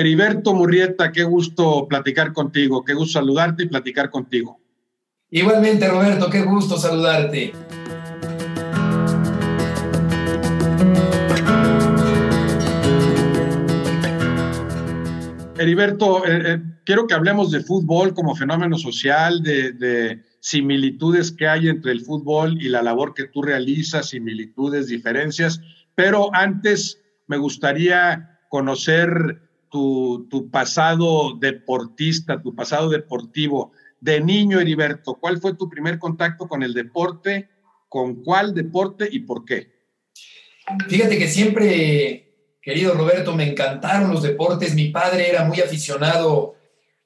Heriberto Murrieta, qué gusto platicar contigo, qué gusto saludarte y platicar contigo. Igualmente, Roberto, qué gusto saludarte. Heriberto, eh, eh, quiero que hablemos de fútbol como fenómeno social, de, similitudes que hay entre el fútbol y la labor que tú realizas, similitudes, diferencias, pero antes me gustaría conocer tu, pasado deportista, tu pasado deportivo. De niño, Heriberto, ¿cuál fue tu primer contacto con el deporte? ¿Con cuál deporte y por qué? Fíjate que siempre Querido Roberto, me encantaron los deportes. Mi padre era muy aficionado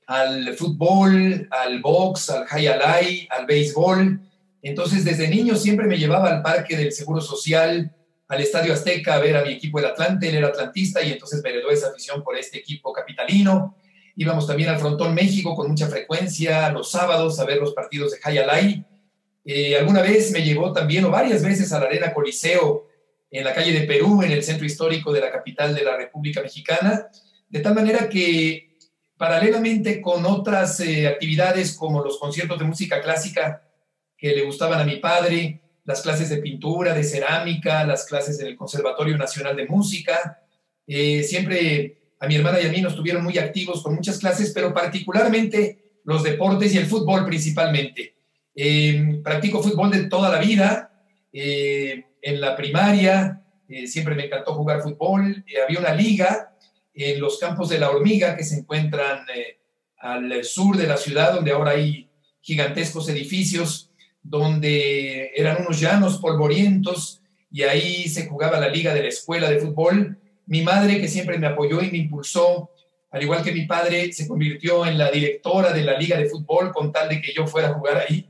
al fútbol, al box, al high alay, al béisbol. Entonces, desde niño siempre me llevaba al parque del Seguro Social, al Estadio Azteca a ver a mi equipo del Atlante. Él era atlantista y entonces me heredó esa afición por este equipo capitalino. Íbamos también al Frontón México con mucha frecuencia los sábados a ver los partidos de high alay. Eh, alguna vez me llevó también, o varias veces, a la Arena Coliseo en la calle de Perú, en el centro histórico de la capital de la República Mexicana, de tal manera que paralelamente con otras eh, actividades como los conciertos de música clásica que le gustaban a mi padre, las clases de pintura, de cerámica, las clases en el Conservatorio Nacional de Música, eh, siempre a mi hermana y a mí nos tuvieron muy activos con muchas clases, pero particularmente los deportes y el fútbol principalmente. Eh, practico fútbol de toda la vida en la primaria, eh, siempre me encantó jugar fútbol. Eh, había una liga en los campos de la hormiga que se encuentran eh, al sur de la ciudad, donde ahora hay gigantescos edificios, donde eran unos llanos polvorientos y ahí se jugaba la liga de la escuela de fútbol. Mi madre, que siempre me apoyó y me impulsó, al igual que mi padre, se convirtió en la directora de la liga de fútbol con tal de que yo fuera a jugar ahí,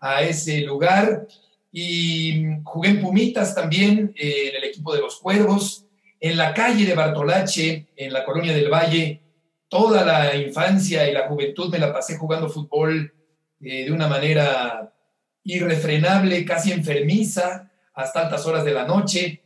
a ese lugar y jugué en Pumitas también, eh, en el equipo de los Cuervos, en la calle de Bartolache, en la colonia del Valle, toda la infancia y la juventud me la pasé jugando fútbol eh, de una manera irrefrenable, casi enfermiza, hasta altas horas de la noche,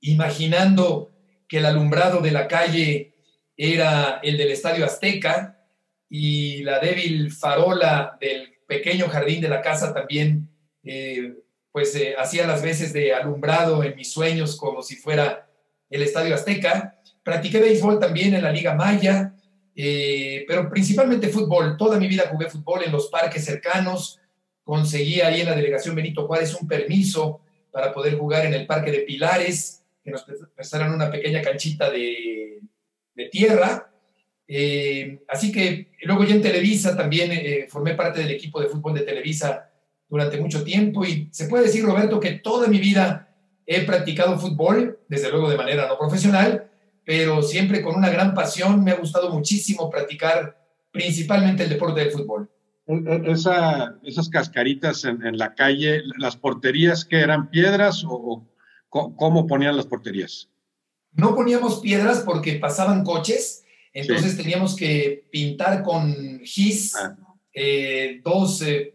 imaginando que el alumbrado de la calle era el del Estadio Azteca y la débil farola del pequeño jardín de la casa también eh, pues eh, hacía las veces de alumbrado en mis sueños como si fuera el Estadio Azteca. Practiqué béisbol también en la Liga Maya, eh, pero principalmente fútbol. Toda mi vida jugué fútbol en los parques cercanos. Conseguí ahí en la delegación Benito Juárez un permiso para poder jugar en el Parque de Pilares, que nos prestaron una pequeña canchita de, tierra. Eh, así que luego ya en Televisa también formé parte del equipo de fútbol de Televisa durante mucho tiempo y se puede decir, Roberto, que toda mi vida he practicado fútbol, desde luego de manera no profesional, pero siempre con una gran pasión. Me ha gustado muchísimo practicar principalmente el deporte del fútbol. E, e, esa, esas cascaritas en, la calle, las porterías que eran piedras o, cómo ponían las porterías? No poníamos piedras porque pasaban coches, entonces teníamos que pintar con gis ah. eh, dos eh,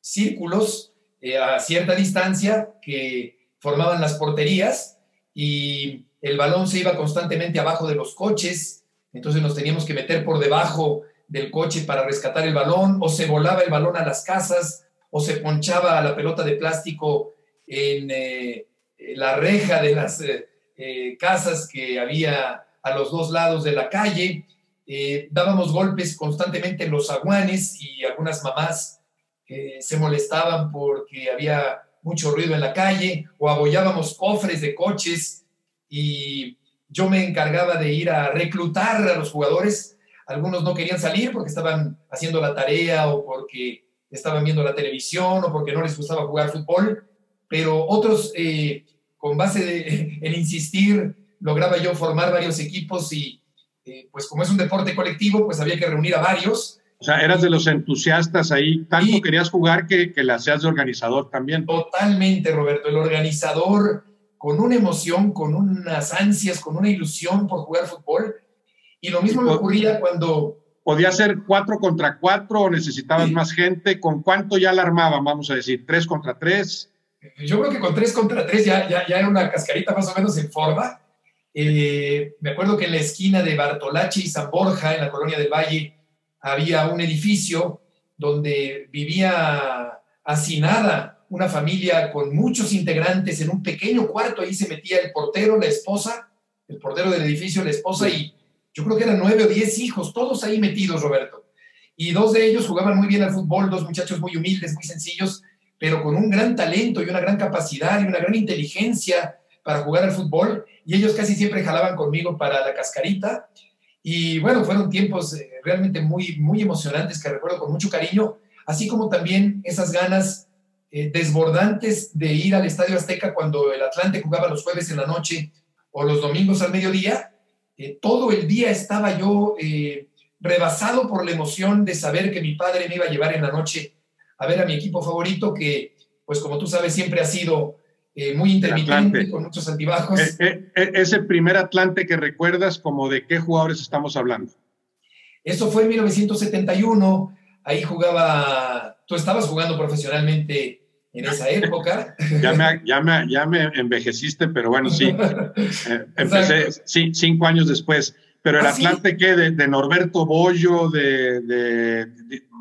círculos eh, a cierta distancia que formaban las porterías y el balón se iba constantemente abajo de los coches, entonces nos teníamos que meter por debajo del coche para rescatar el balón, o se volaba el balón a las casas, o se ponchaba la pelota de plástico en eh, la reja de las eh, casas que había a los dos lados de la calle. dábamos golpes constantemente en los aguanes y algunas mamás se molestaban porque había mucho ruido en la calle o abollábamos cofres de coches y yo me encargaba de ir a reclutar a los jugadores. Algunos no querían salir porque estaban haciendo la tarea o porque estaban viendo la televisión o porque no les gustaba jugar fútbol, pero otros, eh, con base de, en insistir, lograba yo formar varios equipos y eh, pues como es un deporte colectivo, pues había que reunir a varios o sea, eras de los entusiastas ahí, tanto querías jugar que, que la seas de organizador también. Totalmente, Roberto, el organizador con una emoción, con unas ansias, con una ilusión por jugar fútbol. Y lo mismo me ocurría cuando... ¿Podía ser cuatro contra cuatro o necesitabas más gente? ¿Con cuánto ya la armaban, vamos a decir? ¿Tres contra tres? Yo creo que con tres contra tres ya, ya, ya era una cascarita más o menos en forma. Eh, me acuerdo que en la esquina de Bartolachi y San Borja, en la colonia del Valle, había un edificio donde vivía hacinada una familia con muchos integrantes en un pequeño cuarto. Ahí se metía el portero, la esposa, el portero del edificio, la esposa y yo creo que eran nueve o diez hijos, todos ahí metidos, Roberto. Y dos de ellos jugaban muy bien al fútbol, dos muchachos muy humildes, muy sencillos, pero con un gran talento y una gran capacidad y una gran inteligencia para jugar al fútbol. Y ellos casi siempre jalaban conmigo para la cascarita. Y bueno, fueron tiempos eh, realmente muy, muy emocionantes que recuerdo con mucho cariño, así como también esas ganas eh, desbordantes de ir al Estadio Azteca cuando el Atlante jugaba los jueves en la noche o los domingos al mediodía. Eh, todo el día estaba yo rebasado por la emoción de saber que mi padre me iba a llevar en la noche a ver a mi equipo favorito, que, pues como tú sabes, siempre ha sido eh, muy intermitente, con muchos altibajos. Eh, eh, ese primer Atlante que recuerdas, como de qué jugadores estamos hablando. Eso fue en 1971, ahí jugaba, tú estabas jugando profesionalmente en esa época. ya, me, ya, me, ya me envejeciste, pero bueno, sí. empecé sí, cinco años después. Pero el ¿Ah, Atlante, ¿qué? De, Norberto Bollo, de, de,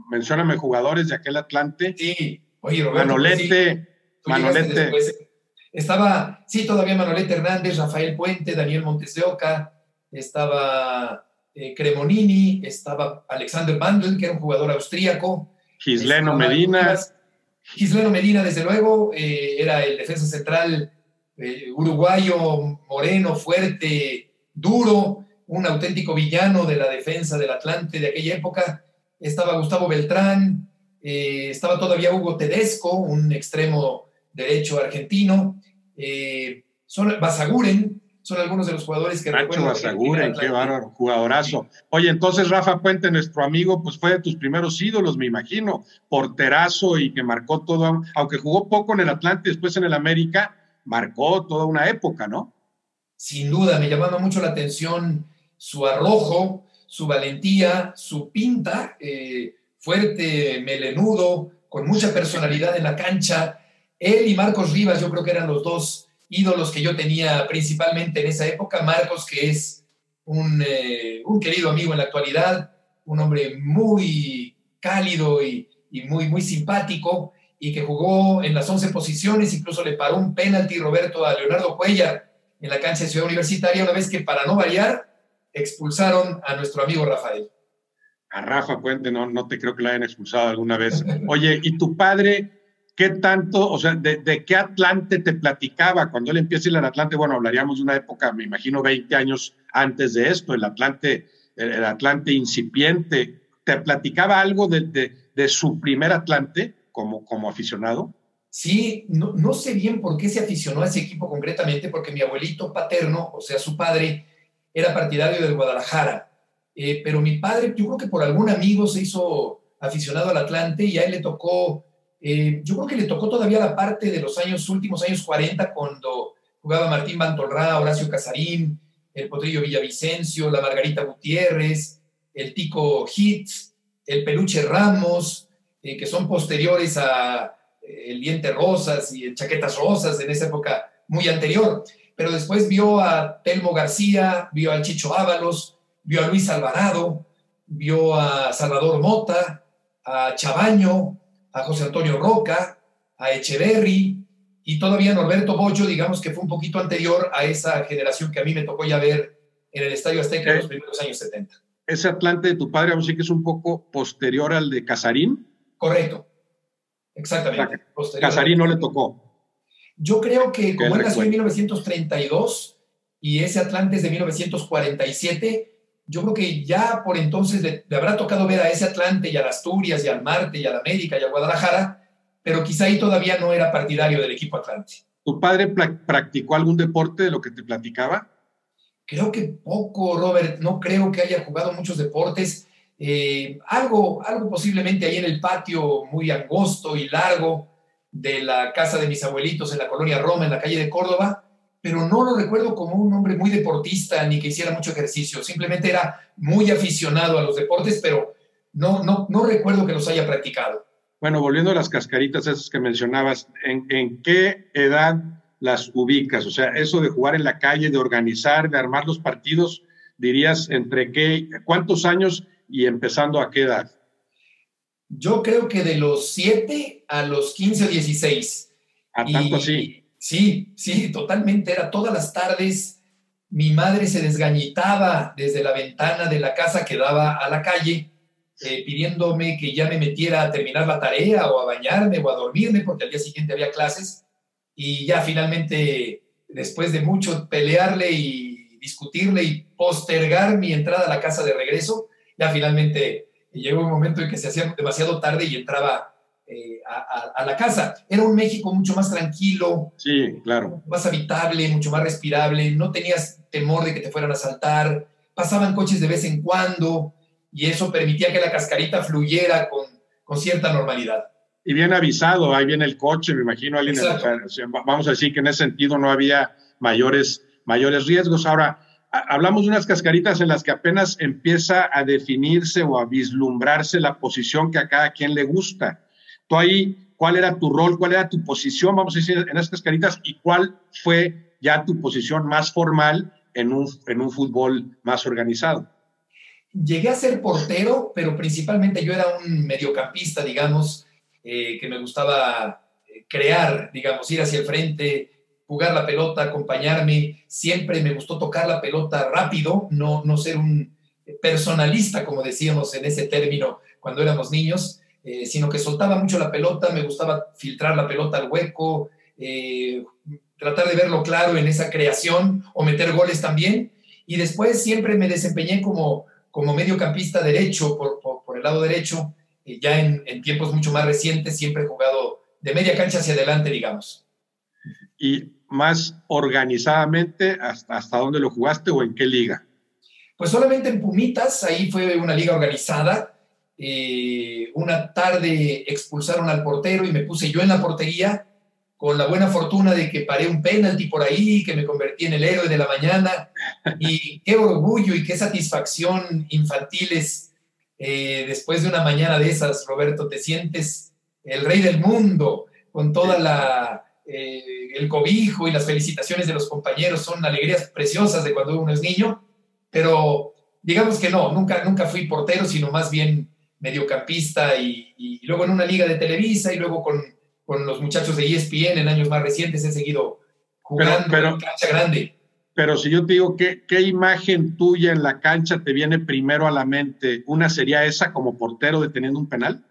mencióname jugadores de aquel Atlante. Sí, oye, Roberto. Manolete, Manolete. Estaba, sí, todavía Manolete Hernández, Rafael Puente, Daniel Montes de Oca, estaba eh, Cremonini, estaba Alexander Bandel, que era un jugador austríaco. Gisleno Medina. Gisleno Medina, desde luego, eh, era el defensa central eh, uruguayo, moreno, fuerte, duro un auténtico villano de la defensa del Atlante de aquella época. Estaba Gustavo Beltrán, eh, estaba todavía Hugo Tedesco, un extremo derecho argentino. Basaguren, son algunos de los jugadores que Nacho Basaguren, qué bárbaro, jugadorazo. Oye, entonces Rafa Puente, nuestro amigo, pues fue de tus primeros ídolos, me imagino, porterazo y que marcó todo, aunque jugó poco en el Atlante, después en el América, marcó toda una época, ¿no? Sin duda, me llamaba mucho la atención su arrojo, su valentía, su pinta, eh, fuerte, melenudo, con mucha personalidad en la cancha. Él y Marcos Rivas, yo creo que eran los dos ídolos que yo tenía principalmente en esa época. Marcos, que es un, eh, querido amigo en la actualidad, un hombre muy cálido y, muy, muy simpático, y que jugó en las 11 posiciones, incluso le paró un penalti Roberto a Leonardo Cuellar en la cancha de Ciudad Universitaria, una vez que para no variar expulsaron a nuestro amigo Rafael. A Rafa Puente, no, no te creo que la hayan expulsado alguna vez. Oye, ¿y tu padre qué tanto, o sea, de, qué Atlante te platicaba? Cuando él empieza al Atlante, bueno, hablaríamos de una época, me imagino, 20 años antes de esto, el Atlante, el, Atlante incipiente. ¿Te platicaba algo de, de, su primer Atlante como, como aficionado? Sí, no, no sé bien por qué se aficionó a ese equipo concretamente, porque mi abuelito paterno, o sea, su padre, era partidario del Guadalajara, eh, pero mi padre, yo creo que por algún amigo se hizo aficionado al Atlante y a él le tocó, eh, yo creo que le tocó todavía la parte de los años, últimos años 40, cuando jugaba Martín Bantolrá, Horacio Casarín, el Potrillo Villavicencio, la Margarita Gutiérrez, el Tico Hitz, el Peluche Ramos, eh, que son posteriores a el Diente Rosas y el Chaquetas Rosas en esa época muy anterior. Pero después vio a Telmo García, vio al Chicho Ábalos, vio a Luis Alvarado, vio a Salvador Mota, a Chabaño, a José Antonio Roca, a Echeverry y todavía Norberto Bollo, digamos que fue un poquito anterior a esa generación que a mí me tocó ya ver en el Estadio Azteca en los primeros años 70. Ese Atlante de tu padre, aún sí que es un poco posterior al de Casarín. Correcto, exactamente. Casarín no le tocó. Yo creo que como él nació en 1932 y ese Atlante es de 1947, yo creo que ya por entonces le, habrá tocado ver a ese Atlante y a Asturias y al Marte y a la América y a Guadalajara, pero quizá ahí todavía no era partidario del equipo Atlante. ¿Tu padre practicó algún deporte de lo que te platicaba? Creo que poco, Robert. No creo que haya jugado muchos deportes. Eh, algo, algo posiblemente ahí en el patio muy angosto y largo, de la casa de mis abuelitos en la colonia Roma, en la calle de Córdoba, pero no lo recuerdo como un hombre muy deportista ni que hiciera mucho ejercicio. Simplemente era muy aficionado a los deportes, pero no, no, no recuerdo que los haya practicado. Bueno, volviendo a las cascaritas esas que mencionabas, ¿en, qué edad las ubicas? O sea, eso de jugar en la calle, de organizar, de armar los partidos, dirías entre qué, cuántos años y empezando a qué edad? Yo creo que de los 7 a los 15 o 16. ¿A tanto así? Sí, sí, totalmente. Era todas las tardes. Mi madre se desgañitaba desde la ventana de la casa que daba a la calle, eh, pidiéndome que ya me metiera a terminar la tarea o a bañarme o a dormirme, porque al día siguiente había clases. Y ya finalmente, después de mucho pelearle y discutirle y postergar mi entrada a la casa de regreso, ya finalmente llegó un momento en que se hacía demasiado tarde y entraba eh, a, la casa. Era un México mucho más tranquilo, sí, claro. más habitable, mucho más respirable, no tenías temor de que te fueran a saltar, pasaban coches de vez en cuando y eso permitía que la cascarita fluyera con, con cierta normalidad. Y bien avisado, ahí viene el coche, me imagino, alguien, vamos a decir que en ese sentido no había mayores, mayores riesgos. Ahora, hablamos de unas cascaritas en las que apenas empieza a definirse o a vislumbrarse la posición que a cada quien le gusta. Tú ahí, ¿cuál era tu rol? ¿Cuál era tu posición, vamos a decir, en esas cascaritas? ¿Y cuál fue ya tu posición más formal en un, en un fútbol más organizado? Llegué a ser portero, pero principalmente yo era un mediocampista, digamos, eh, que me gustaba eh, crear, digamos, ir hacia el frente, jugar la pelota, acompañarme. Siempre me gustó tocar la pelota rápido, no, no ser un personalista, como decíamos en ese término cuando éramos niños, eh, sino que soltaba mucho la pelota, me gustaba filtrar la pelota al hueco, eh, tratar de verlo claro en esa creación o meter goles también. Y después siempre me desempeñé como, como mediocampista derecho, por, por, el lado derecho, eh, ya en, en tiempos mucho más recientes, siempre he jugado de media cancha hacia adelante, digamos. Y más organizadamente, ¿hasta, hasta dónde lo jugaste o en qué liga? Pues solamente en Pumitas, ahí fue una liga organizada. Eh, una tarde expulsaron al portero y me puse yo en la portería con la buena fortuna de que paré un penalti por ahí, que me convertí en el héroe de la mañana. Y qué orgullo y qué satisfacción infantiles eh, después de una mañana de esas, Roberto, te sientes el rey del mundo con toda la eh, el cobijo y las felicitaciones de los compañeros son alegrías preciosas de cuando uno es niño, pero digamos que no, nunca, nunca fui portero, sino más bien mediocampista y, luego en una liga de Televisa y luego con, con, los muchachos de ESPN en años más recientes he seguido jugando pero, en cancha grande. Pero si yo te digo, ¿qué, ¿qué imagen tuya en la cancha te viene primero a la mente? ¿Una sería esa como portero deteniendo un penal?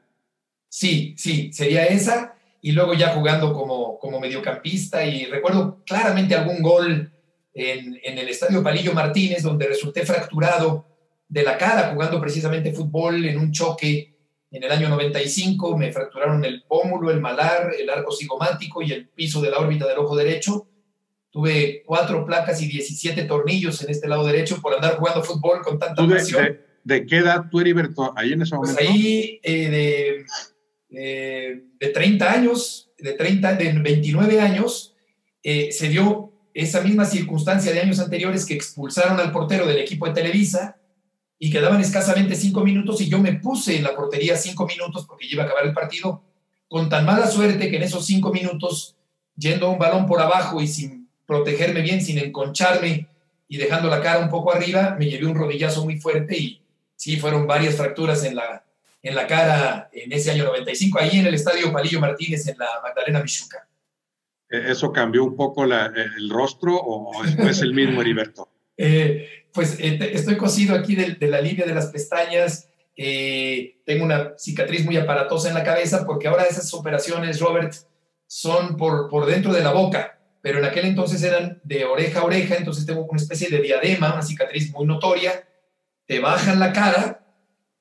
Sí, sí, sería esa y luego ya jugando como, como mediocampista y recuerdo claramente algún gol en, en, el Estadio Palillo Martínez donde resulté fracturado de la cara jugando precisamente fútbol en un choque en el año 95, me fracturaron el pómulo, el malar, el arco cigomático y el piso de la órbita del ojo derecho. Tuve cuatro placas y 17 tornillos en este lado derecho por andar jugando fútbol con tanta pasión. De, qué edad tú, Heriberto, ahí en ese pues momento? Pues ahí eh, de eh, de 30 años, de, 30, de 29 años, eh, se dio esa misma circunstancia de años anteriores que expulsaron al portero del equipo de Televisa y quedaban escasamente cinco minutos y yo me puse en la portería cinco minutos porque iba a acabar el partido, con tan mala suerte que en esos cinco minutos, yendo a un balón por abajo y sin protegerme bien, sin enconcharme y dejando la cara un poco arriba, me llevé un rodillazo muy fuerte y sí, fueron varias fracturas en la, en la cara en ese año 95, ahí en el Estadio Palillo Martínez, en la Magdalena Michuca. ¿E-, ¿Eso cambió un poco el rostro o es el mismo, Heriberto? Eh, pues eh, estoy cosido aquí de, la línea de las pestañas. Eh, tengo una cicatriz muy aparatosa en la cabeza porque ahora esas operaciones, Robert, son por, por dentro de la boca, pero en aquel entonces eran de oreja a oreja, entonces tengo una especie de diadema, una cicatriz muy notoria. Te bajan la cara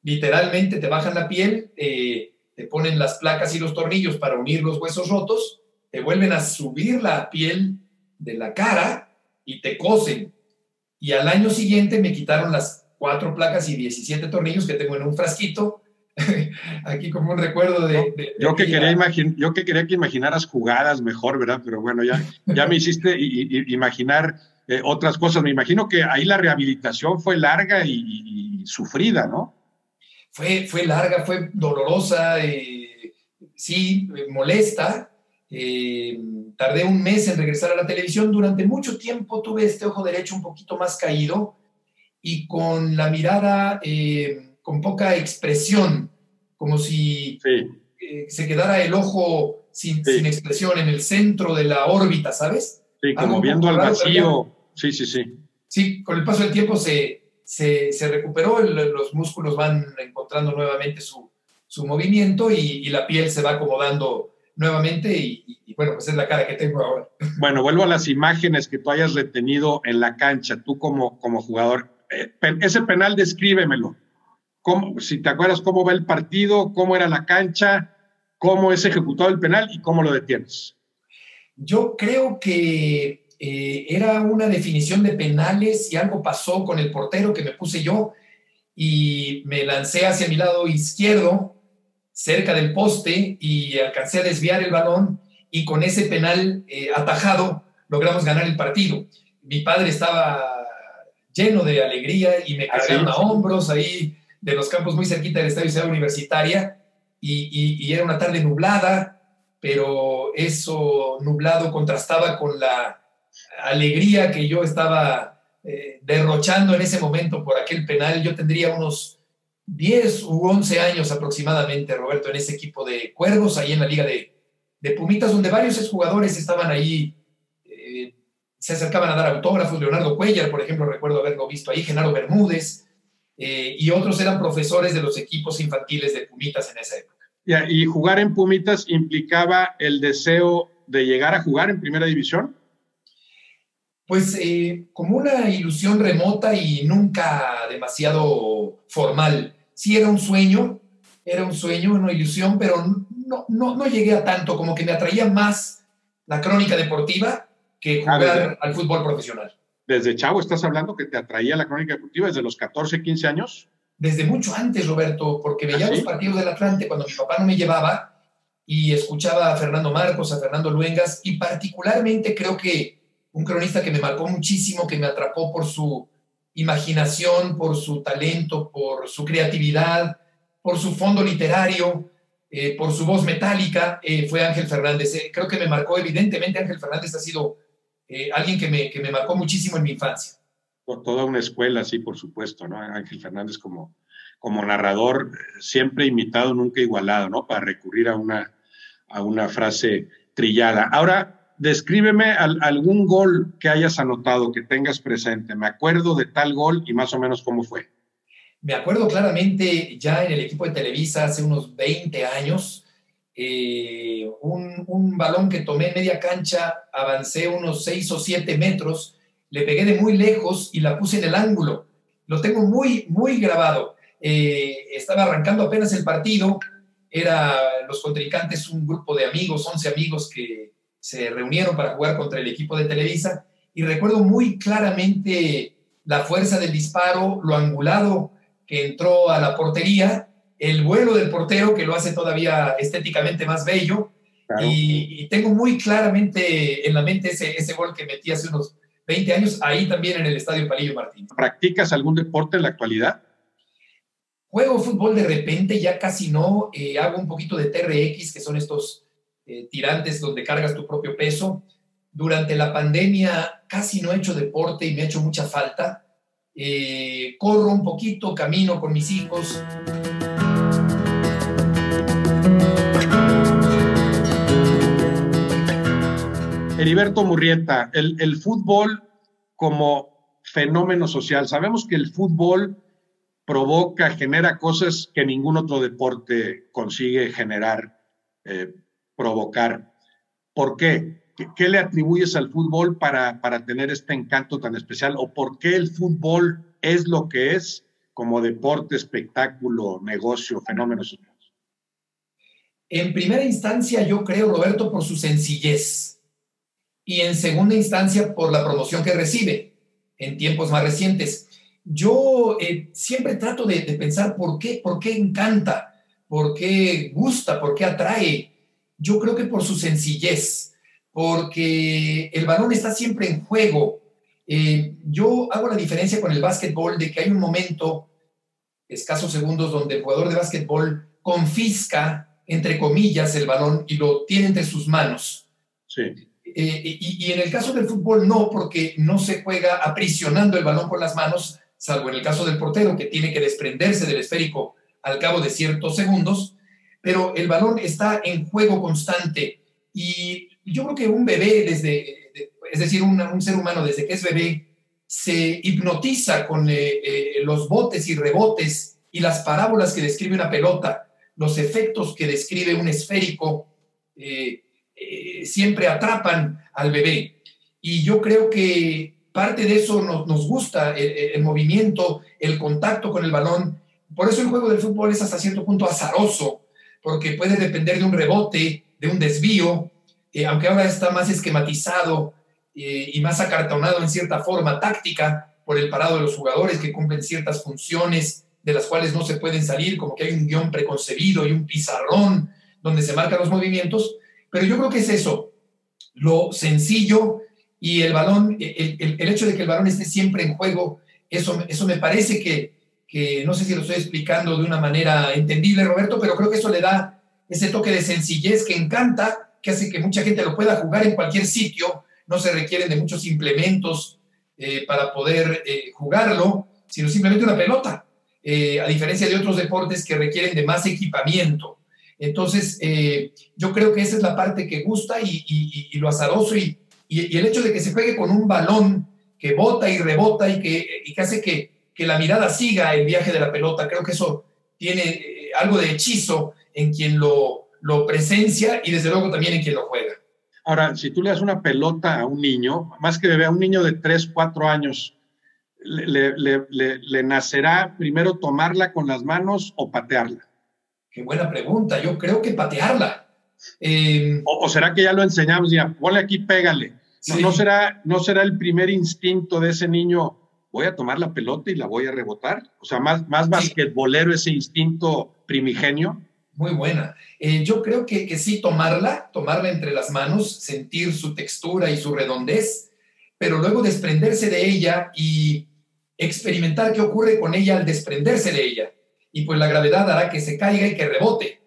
literalmente te bajan la piel, eh, te ponen las placas y los tornillos para unir los huesos rotos, te vuelven a subir la piel de la cara y te cosen. Y al año siguiente me quitaron las cuatro placas y 17 tornillos que tengo en un frasquito. Aquí como un recuerdo de... yo, que quería yo que quería que imaginaras jugadas mejor, ¿verdad? Pero bueno, ya, ya me hiciste imaginar eh, otras cosas. Me imagino que ahí la rehabilitación fue larga y sufrida, ¿no? fue, fue larga, fue dolorosa, eh, sí, molesta, Eh, tardé un mes en regresar a la televisión. Durante mucho tiempo tuve este ojo derecho un poquito más caído y con la mirada eh, con poca expresión, como si eh, se quedara el ojo sin, expresión en el centro de la órbita, ¿sabes? Sí, como viendo al vacío. Sí, sí, sí. Sí, con el paso del tiempo se, se, recuperó, los músculos van encontrando nuevamente su, su movimiento y, la piel se va acomodando nuevamente y, bueno, pues es la cara que tengo ahora. Bueno, vuelvo a las imágenes que tú hayas retenido en la cancha, tú como, como jugador. Eh, ese penal, descríbemelo. ¿Cómo, si te acuerdas cómo va el partido, cómo era la cancha, cómo es ejecutado el penal y cómo lo detienes. Yo creo que eh, era una definición de penales y algo pasó con el portero que me puse yo y me lancé hacia mi lado izquierdo, cerca del poste, y alcancé a desviar el balón y con ese penal eh, atajado logramos ganar el partido. Mi padre estaba lleno de alegría y me cargaron a hombros ahí de los campos muy cerquita del Estadio Ciudad Universitaria y, era una tarde nublada, pero eso nublado contrastaba con la alegría que yo estaba eh, derrochando en ese momento por aquel penal. Yo tendría unos 10 u 11 años aproximadamente, Roberto, en ese equipo de Cuervos, ahí en la Liga de, Pumitas, donde varios exjugadores estaban ahí, eh, se acercaban a dar autógrafos. Leonardo Cuellar, por ejemplo, recuerdo haberlo visto ahí, Genaro Bermúdez, eh, y otros eran profesores de los equipos infantiles de Pumitas en esa época. ¿Y jugar en Pumitas implicaba el deseo de llegar a jugar en primera división? Pues eh, como una ilusión remota y nunca demasiado formal. Sí era un sueño, era un sueño, una ilusión, pero no, no, no llegué a tanto, como que me atraía más la crónica deportiva que jugar al fútbol profesional desde chavo estás hablando que te atraía la crónica deportiva desde los 14, 15 años. Desde mucho antes, Roberto, porque veía ¿Ah, los partidos del Atlante cuando mi papá no me llevaba y escuchaba a Fernando Marcos, a Fernando Luengas y particularmente creo que un cronista que me marcó muchísimo, que me atrapó por su imaginación, por su talento, por su creatividad, por su fondo literario, eh, por su voz metálica, eh, fue Ángel Fernández. Eh, creo que me marcó evidentemente, Ángel Fernández ha sido alguien que me, que me marcó muchísimo en mi infancia. Por toda una escuela, sí, por supuesto, ¿no? Ángel Fernández como, como narrador, siempre imitado, nunca igualado, ¿no? Para recurrir a una, a una frase trillada. Ahora, descríbeme algún gol que hayas anotado, que tengas presente. Me acuerdo de tal gol y más o menos cómo fue. Me acuerdo claramente ya en el equipo de Televisa hace unos 20 años, eh, un, balón que tomé en media cancha, avancé unos 6 o 7 metros, le pegué de muy lejos y la puse en el ángulo. Lo tengo muy, muy grabado. Eh, estaba arrancando apenas el partido, era los contrincantes un grupo de amigos, 11 amigos que se reunieron para jugar contra el equipo de Televisa y recuerdo muy claramente la fuerza del disparo, lo angulado que entró a la portería el vuelo del portero que lo hace todavía estéticamente más bello. Y, tengo muy claramente en la mente ese, ese gol que metí hace unos 20 años, ahí también en el Estadio Palillo Martín. ¿Practicas algún deporte en la actualidad? Juego fútbol de repente, ya casi no. Eh, hago un poquito de TRX, que son estos eh, tirantes donde cargas tu propio peso. Durante la pandemia casi no he hecho deporte y me ha hecho mucha falta. Eh, corro un poquito, camino con mis hijos. Heriberto Murrieta, el, fútbol como fenómeno social. Sabemos que el fútbol provoca, genera cosas que ningún otro deporte consigue generar, eh, provocar. ¿Por qué? qué? le atribuyes al fútbol para, para, tener este encanto tan especial? ¿O por qué el fútbol es lo que es como deporte, espectáculo, negocio, fenómeno social? En primera instancia, yo creo, Roberto, por su sencillez y en segunda instancia por la promoción que recibe en tiempos más recientes. Yo eh, siempre trato de, pensar por qué, por qué encanta, por qué gusta, por qué atrae. Yo creo que por su sencillez, porque el balón está siempre en juego. Eh, yo hago la diferencia con el básquetbol de que hay un momento, escasos segundos, donde el jugador de básquetbol confisca, entre comillas, el balón y lo tiene entre sus manos Sí. Eh, y, en el caso del fútbol no, porque no se juega aprisionando el balón con las manos, salvo en el caso del portero, que tiene que desprenderse del esférico al cabo de ciertos segundos, pero el balón está en juego constante. Y yo creo que un bebé, desde, es decir, un, ser humano desde que es bebé, se hipnotiza con eh, eh, los botes y rebotes y las parábolas que describe una pelota, los efectos que describe un esférico. Eh, siempre atrapan al bebé. Y yo creo que parte de eso nos, gusta, el, movimiento, el contacto con el balón. Por eso el juego del fútbol es hasta cierto punto azaroso, porque puede depender de un rebote, de un desvío, eh, aunque ahora está más esquematizado eh, y más acartonado en cierta forma táctica por el parado de los jugadores que cumplen ciertas funciones de las cuales no se pueden salir, como que hay un guion preconcebido y un pizarrón donde se marcan los movimientos, pero yo creo que es eso, lo sencillo y el balón, el, el, hecho de que el balón esté siempre en juego, eso, eso me parece que, que, no sé si lo estoy explicando de una manera entendible, Roberto, pero creo que eso le da ese toque de sencillez que encanta, que hace que mucha gente lo pueda jugar en cualquier sitio, no se requieren de muchos implementos eh, para poder eh, jugarlo, sino simplemente una pelota, eh, a diferencia de otros deportes que requieren de más equipamiento. Entonces, yo creo que esa es la parte que gusta y, lo azaroso y, el hecho de que se juegue con un balón que bota y rebota y que, hace que, la mirada siga el viaje de la pelota. Creo que eso tiene eh, algo de hechizo en quien lo, presencia y desde luego también en quien lo juega. Ahora, si tú le das una pelota a un niño, más que bebé, a un niño de 3, 4 años, le nacerá primero tomarla con las manos o patearla? Qué buena pregunta. Yo creo que patearla. Em, o, será que ya lo enseñamos? Ya, ponle aquí, pégale. No, será, ¿No será el primer instinto de ese niño? Voy a tomar la pelota y la voy a rebotar. O sea, más, más basquetbolero ese instinto primigenio. Muy buena. Eh, yo creo que, que sí, tomarla, tomarla entre las manos, sentir su textura y su redondez, pero luego desprenderse de ella y experimentar qué ocurre con ella al desprenderse de ella y pues la gravedad hará que se caiga y que rebote.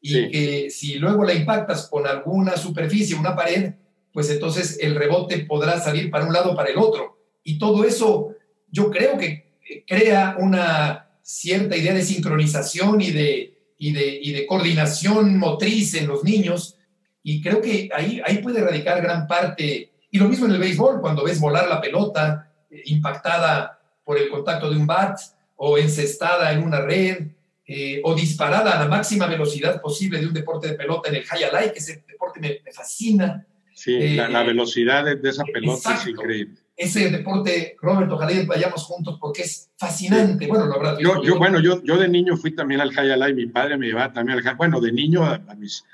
Y que si luego la impactas con alguna superficie, una pared, pues entonces el rebote podrá salir para un lado o para el otro. Y todo eso yo creo que crea una cierta idea de sincronización y de, y de, y de coordinación motriz en los niños. Y creo que ahí, ahí puede radicar gran parte. Y lo mismo en el béisbol, cuando ves volar la pelota eh, impactada por el contacto de un bat, o encestada en una red, eh, o disparada a la máxima velocidad posible de un deporte de pelota en el high alive, que ese deporte me, fascina. Sí, la, eh, velocidad de, esa pelota es increíble. Ese deporte, Robert, ojalá vayamos juntos porque es fascinante. Bueno, lo habrá yo, yo, bueno, yo, yo de niño fui también al high alive, mi padre me llevaba también al high Bueno, de niño, a, mis,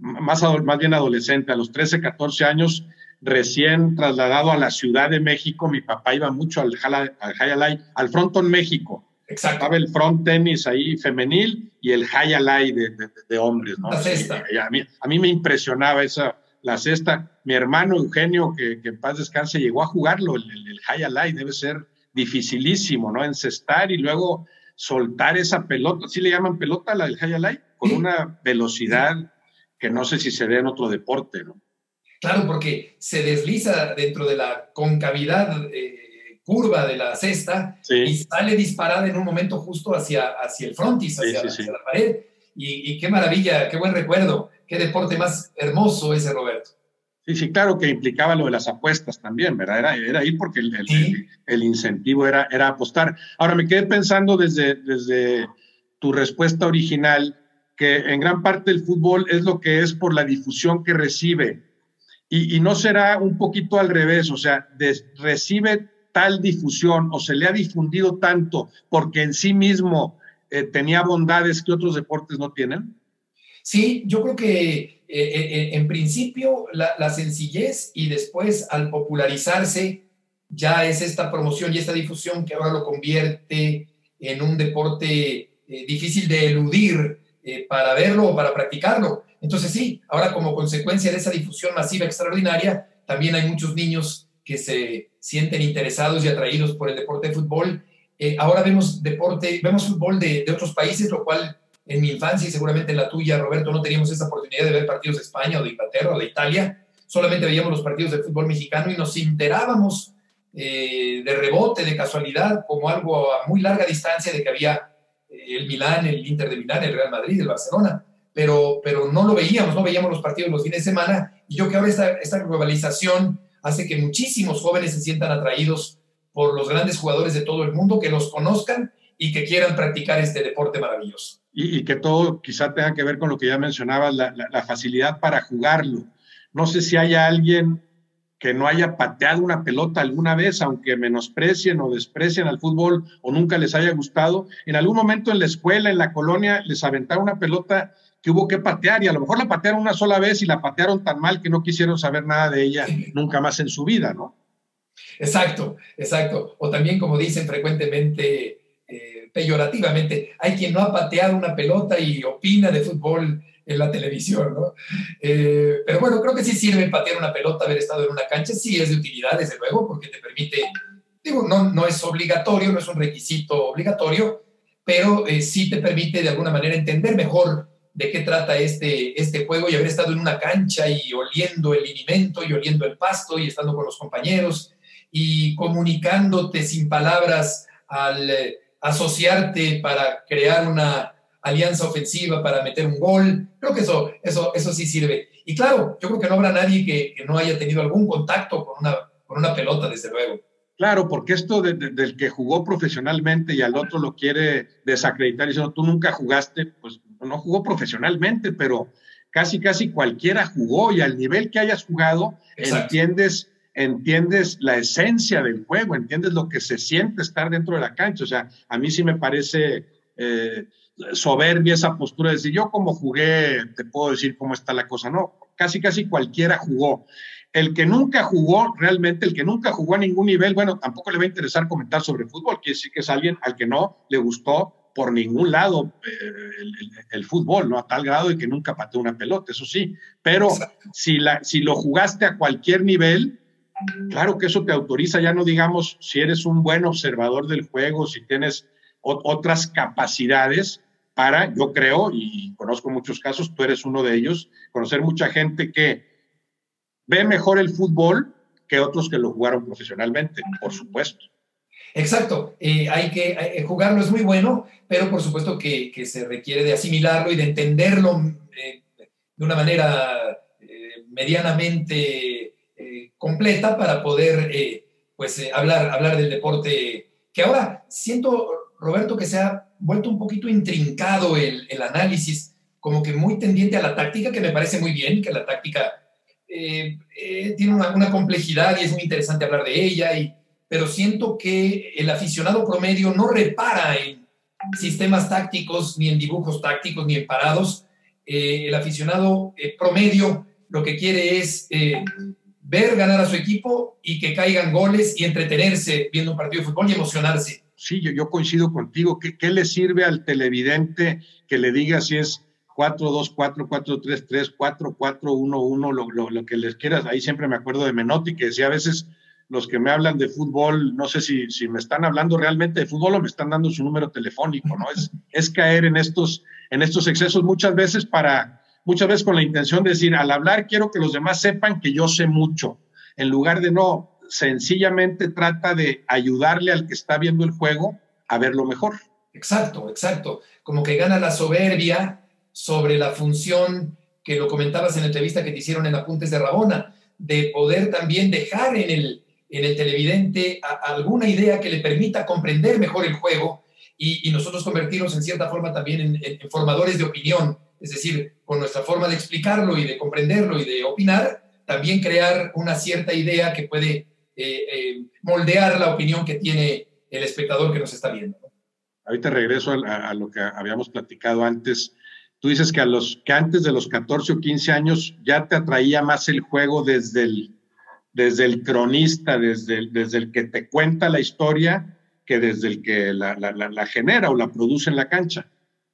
más, más bien adolescente, a los 13, 14 años, recién trasladado a la Ciudad de México, mi papá iba mucho al, al High Alive, al Fronton México. Exacto. Estaba el front tenis ahí femenil y el high alive de, de, hombres, ¿no? La cesta. a, mí, a, mí, me impresionaba esa, la cesta. Mi hermano Eugenio, que, que en paz descanse, llegó a jugarlo, el, el, high alive debe ser dificilísimo, ¿no? Encestar y luego soltar esa pelota, ¿sí le llaman pelota la del high alive? Con una velocidad que no sé si se ve en otro deporte, ¿no? Claro, porque se desliza dentro de la concavidad eh, curva de la cesta y sale disparada en un momento justo hacia, hacia el frontis, hacia, la pared. Y, qué maravilla, qué buen recuerdo, qué deporte más hermoso ese, Roberto. Sí, sí, claro que implicaba lo de las apuestas también, ¿verdad? Era, era ahí porque el, el, incentivo era, era apostar. Ahora me quedé pensando desde, desde tu respuesta original que en gran parte el fútbol es lo que es por la difusión que recibe y, no será un poquito al revés, o sea, recibe tal difusión o se le ha difundido tanto porque en sí mismo eh, tenía bondades que otros deportes no tienen? Sí, yo creo que eh, eh, en principio la, sencillez y después al popularizarse ya es esta promoción y esta difusión que ahora lo convierte en un deporte difícil de eludir para verlo o para practicarlo. Entonces sí, ahora como consecuencia de esa difusión masiva extraordinaria, también hay muchos niños que se sienten interesados y atraídos por el deporte de fútbol. Eh, ahora vemos deporte, vemos fútbol de, otros países, lo cual en mi infancia y seguramente en la tuya, Roberto, no teníamos esa oportunidad de ver partidos de España o de Inglaterra o de Italia. solamente veíamos los partidos de fútbol mexicano y nos enterábamos eh, de rebote, de casualidad, como algo a muy larga distancia de que había eh, el Milán, el Inter de Milán, el Real Madrid, el Barcelona, pero, pero no lo veíamos, no veíamos los partidos los fines de semana y yo creo que ahora esta, globalización hace que muchísimos jóvenes se sientan atraídos por los grandes jugadores de todo el mundo, que los conozcan y que quieran practicar este deporte maravilloso. Y, que todo quizá tenga que ver con lo que ya mencionabas, la, la, facilidad para jugarlo. No sé si haya alguien que no haya pateado una pelota alguna vez, aunque menosprecien o desprecien al fútbol o nunca les haya gustado, en algún momento en la escuela, en la colonia, les aventaron una pelota que hubo que patear y a lo mejor la patearon una sola vez y la patearon tan mal que no quisieron saber nada de ella nunca más en su vida, ¿no? Exacto, exacto. O también, como dicen frecuentemente, eh, peyorativamente, hay quien no ha pateado una pelota y opina de fútbol en la televisión, ¿no? Eh, pero bueno, creo que sí sirve patear una pelota, haber estado en una cancha, sí es de utilidad, desde luego, porque te permite, digo, no, no es obligatorio, no es un requisito obligatorio, pero eh, sí te permite de alguna manera entender mejor de qué trata este, este juego y haber estado en una cancha y oliendo el alimento y oliendo el pasto y estando con los compañeros y comunicándote sin palabras al eh, asociarte para crear una alianza ofensiva, para meter un gol. Creo que eso, eso, eso sí sirve. Y claro, yo creo que no habrá nadie que, no haya tenido algún contacto con una, con una pelota, desde luego. Claro, porque esto del que jugó profesionalmente y al otro lo quiere desacreditar diciendo tú nunca jugaste, pues no jugó profesionalmente, pero casi, casi cualquiera jugó y al nivel que hayas jugado, entiendes, entiendes la esencia del juego, entiendes lo que se siente estar dentro de la cancha. O sea, a mí sí me parece eh, soberbia esa postura de decir, yo como jugué, te puedo decir cómo está la cosa. No, casi, casi cualquiera jugó. El que nunca jugó, realmente, el que nunca jugó a ningún nivel, bueno, tampoco le va a interesar comentar sobre fútbol, quiere decir que es alguien al que no le gustó por ningún lado eh, el, fútbol, ¿no? A tal grado de que nunca pateó una pelota, eso sí. Pero si, la, si lo jugaste a cualquier nivel, claro que eso te autoriza, ya no digamos si eres un buen observador del juego, si tienes otras capacidades para, yo creo, y conozco muchos casos, tú eres uno de ellos, conocer mucha gente que ve mejor el fútbol que otros que lo jugaron profesionalmente, por supuesto. Exacto, eh, hay que eh, jugarlo es muy bueno, pero por supuesto que, se requiere de asimilarlo y de entenderlo eh, de una manera medianamente completa para poder pues, hablar, hablar del deporte, que ahora siento, Roberto, que se ha vuelto un poquito intrincado el, análisis, como que muy tendiente a la táctica, que me parece muy bien, que la táctica tiene una, una complejidad y es muy interesante hablar de ella y pero siento que el aficionado promedio no repara en sistemas tácticos, ni en dibujos tácticos, ni en parados. Eh, el aficionado eh, promedio lo que quiere es eh, ver ganar a su equipo y que caigan goles y entretenerse viendo un partido de fútbol y emocionarse. Sí, yo, yo coincido contigo. ¿Qué, ¿Qué, le sirve al televidente que le diga si es 4-2-4, 4-3-3, 4-4-1-1, lo, lo, lo que les quieras? Ahí siempre me acuerdo de Menotti que decía a veces los que me hablan de fútbol, no sé si, si, me están hablando realmente de fútbol o me están dando su número telefónico, ¿no? Es, es caer en estos, en estos excesos muchas veces para, muchas veces con la intención de decir, al hablar quiero que los demás sepan que yo sé mucho, en lugar de no, sencillamente trata de ayudarle al que está viendo el juego a verlo mejor. Exacto, exacto. Como que gana la soberbia sobre la función que lo comentabas en la entrevista que te hicieron en Apuntes de Rabona, de poder también dejar en el, en el televidente alguna idea que le permita comprender mejor el juego y, nosotros convertirnos en cierta forma también en, formadores de opinión, es decir, con nuestra forma de explicarlo y de comprenderlo y de opinar, también crear una cierta idea que puede eh, eh, moldear la opinión que tiene el espectador que nos está viendo. Ahorita regreso a, a, lo que habíamos platicado antes. Tú dices que, a los, que antes de los 14 o 15 años ya te atraía más el juego desde el, desde el cronista, desde el, desde el que te cuenta la historia, que desde el que la, la, genera o la produce en la cancha.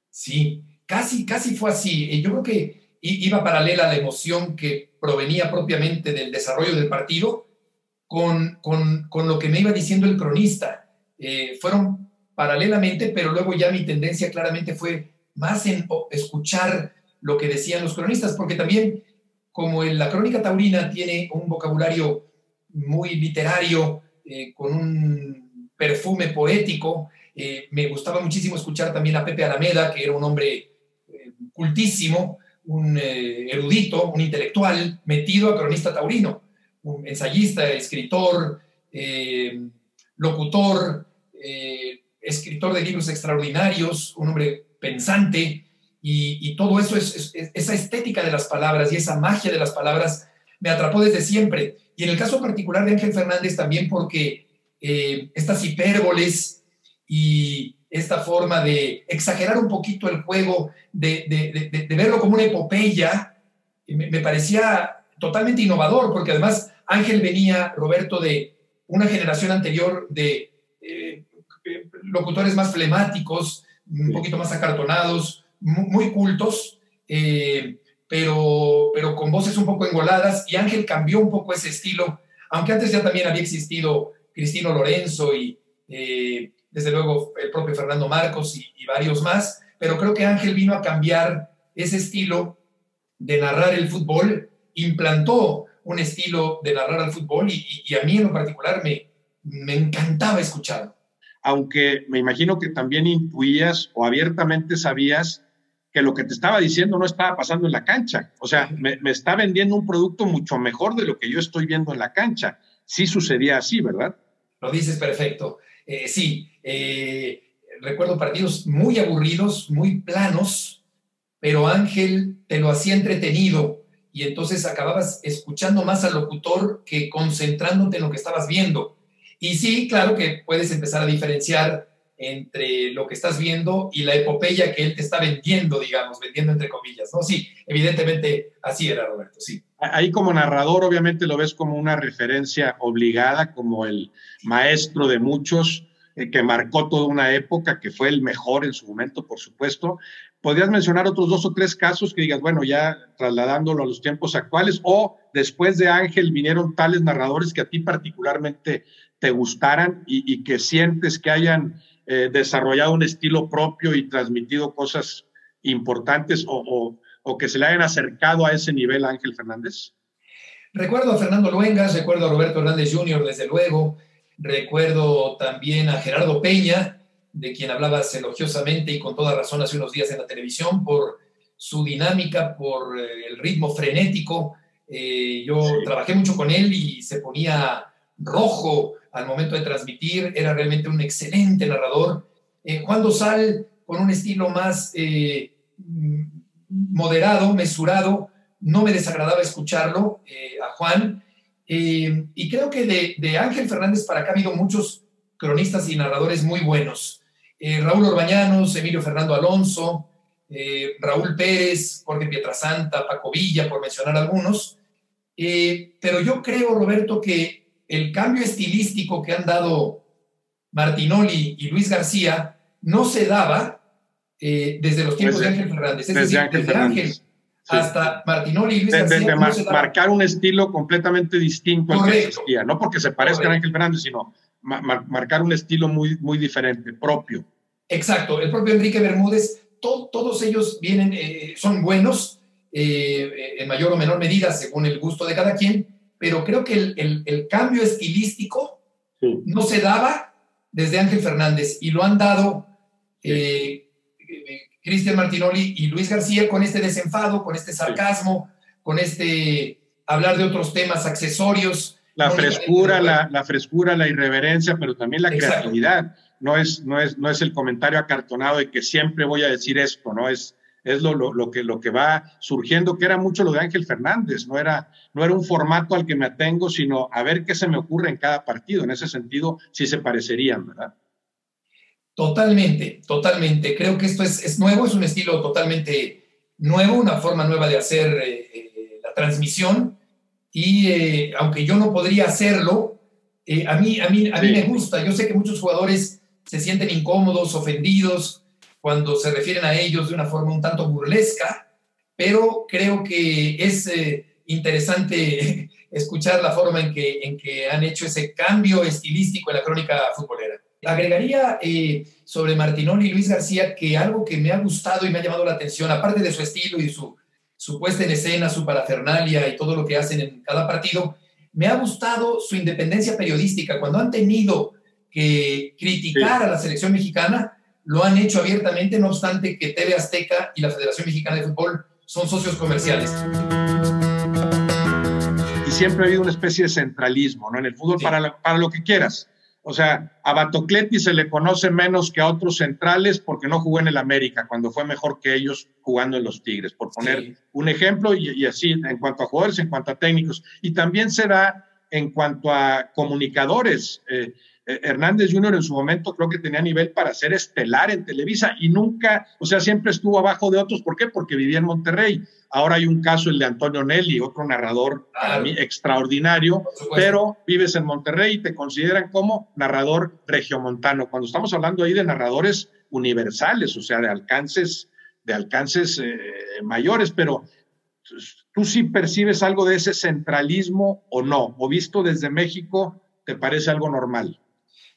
Sí, casi, casi fue así. Yo creo que iba paralela la emoción que provenía propiamente del desarrollo del partido con, con, con lo que me iba diciendo el cronista. Eh, fueron paralelamente, pero luego ya mi tendencia claramente fue más en escuchar lo que decían los cronistas, porque también como en la crónica taurina tiene un vocabulario muy literario, eh, con un perfume poético, eh, me gustaba muchísimo escuchar también a Pepe Alameda, que era un hombre eh, cultísimo, un erudito, un intelectual, metido a cronista taurino, un ensayista, escritor, locutor, escritor de libros extraordinarios, un hombre pensante, y, todo eso, es, esa estética de las palabras y esa magia de las palabras me atrapó desde siempre. Y en el caso particular de Ángel Fernández también porque eh, estas hipérboles y esta forma de exagerar un poquito el juego, de, verlo como una epopeya, me, parecía totalmente innovador, porque además Ángel venía, Roberto, de una generación anterior de eh, locutores más flemáticos, un poquito más acartonados, muy cultos, eh, pero, pero con voces un poco engoladas, y Ángel cambió un poco ese estilo, aunque antes ya también había existido Cristino Lorenzo y eh, desde luego el propio Fernando Marcos y, varios más, pero creo que Ángel vino a cambiar ese estilo de narrar el fútbol, implantó un estilo de narrar el fútbol y, y a mí en lo particular me, me encantaba escucharlo. Aunque me imagino que también intuías o abiertamente sabías que lo que te estaba diciendo no estaba pasando en la cancha. O sea, me, está vendiendo un producto mucho mejor de lo que yo estoy viendo en la cancha. Sí sucedía así, ¿verdad? Lo dices perfecto. Eh, sí, eh, recuerdo partidos muy aburridos, muy planos, pero Ángel te lo hacía entretenido y entonces acababas escuchando más al locutor que concentrándote en lo que estabas viendo. Y sí, claro que puedes empezar a diferenciar entre lo que estás viendo y la epopeya que él te está vendiendo, digamos, vendiendo entre comillas, ¿no? Sí, evidentemente así era, Roberto, sí. Ahí como narrador obviamente lo ves como una referencia obligada, como el maestro de muchos, eh, que marcó toda una época, que fue el mejor en su momento, por supuesto. ¿Podrías mencionar otros dos o tres casos que digas, bueno, ya trasladándolo a los tiempos actuales, o después de Ángel vinieron tales narradores que a ti particularmente te gustaran y que sientes que hayan eh, desarrollado un estilo propio y transmitido cosas importantes o, que se le hayan acercado a ese nivel a Ángel Fernández? Recuerdo a Fernando Luengas, recuerdo a Roberto Hernández Jr., desde luego, recuerdo también a Gerardo Peña, de quien hablabas elogiosamente y con toda razón hace unos días en la televisión, por su dinámica, por eh, el ritmo frenético. Eh, yo trabajé mucho con él y se ponía rojo al momento de transmitir, era realmente un excelente narrador. Eh, Juan Dosal, con un estilo más eh, moderado, mesurado, no me desagradaba escucharlo eh, a Juan. y creo que de, de, Ángel Fernández para acá ha habido muchos cronistas y narradores muy buenos. Raúl Orbañanos, Emilio Fernando Alonso, Raúl Pérez, Jorge Pietrasanta, Paco Villa, por mencionar algunos. pero yo creo, Roberto, que el cambio estilístico que han dado Martinoli y Luis García no se daba eh, desde los tiempos de Ángel Fernández. Es desde Ángel desde Ángel hasta Martinoli y Luis García. marcar un estilo completamente distinto al que existía, no porque se parezca a Ángel Fernández, sino marcar un estilo muy, muy diferente, propio. Exacto, el propio Enrique Bermúdez, todos ellos vienen, eh, son buenos eh, en mayor o menor medida según el gusto de cada quien, pero creo que el, cambio estilístico no se daba desde Ángel Fernández y lo han dado eh, Cristian Martinoli y Luis García con este desenfado, con este sarcasmo, con este hablar de otros temas accesorios. La frescura, la, frescura, la irreverencia, pero también la creatividad. No es, no, es, no es el comentario acartonado de que siempre voy a decir esto, ¿no? Es, es lo, lo, que, lo que va surgiendo, que era mucho lo de Ángel Fernández, no era, no era un formato al que me atengo, sino a ver qué se me ocurre en cada partido. En ese sentido, sí se parecerían, ¿verdad? Totalmente, totalmente. Creo que esto es, es nuevo, es un estilo totalmente nuevo, una forma nueva de hacer eh, eh, la transmisión. Y eh, aunque yo no podría hacerlo, a, mí, a, mí, a mí me gusta. Yo sé que muchos jugadores se sienten incómodos, ofendidos, cuando se refieren a ellos de una forma un tanto burlesca, pero creo que es eh, interesante escuchar la forma en que, en que han hecho ese cambio estilístico en la crónica futbolera. Agregaría eh, sobre Martinoli y Luis García que algo que me ha gustado y me ha llamado la atención, aparte de su estilo y su, su puesta en escena, su parafernalia y todo lo que hacen en cada partido. Me ha gustado su independencia periodística. Cuando han tenido que criticar a la selección mexicana, lo han hecho abiertamente, no obstante que TV Azteca y la Federación Mexicana de Fútbol son socios comerciales. Y siempre ha habido una especie de centralismo, ¿no? En el fútbol, para, para lo que quieras. O sea, a Batocleti se le conoce menos que a otros centrales porque no jugó en el América, cuando fue mejor que ellos jugando en los Tigres, por poner un ejemplo, y, así en cuanto a jugadores, en cuanto a técnicos. Y también se da en cuanto a comunicadores. Eh, Hernández Jr. en su momento creo que tenía nivel para ser estelar en Televisa y nunca, o sea, siempre estuvo abajo de otros. ¿Por qué? Porque vivía en Monterrey. Ahora hay un caso, el de Antonio Nelly, otro narrador para mí extraordinario, pero vives en Monterrey y te consideran como narrador regiomontano. Cuando estamos hablando ahí de narradores universales, o sea, de alcances, de alcances eh, mayores, pero tú sí percibes algo de ese centralismo o no, o visto desde México, ¿te parece algo normal?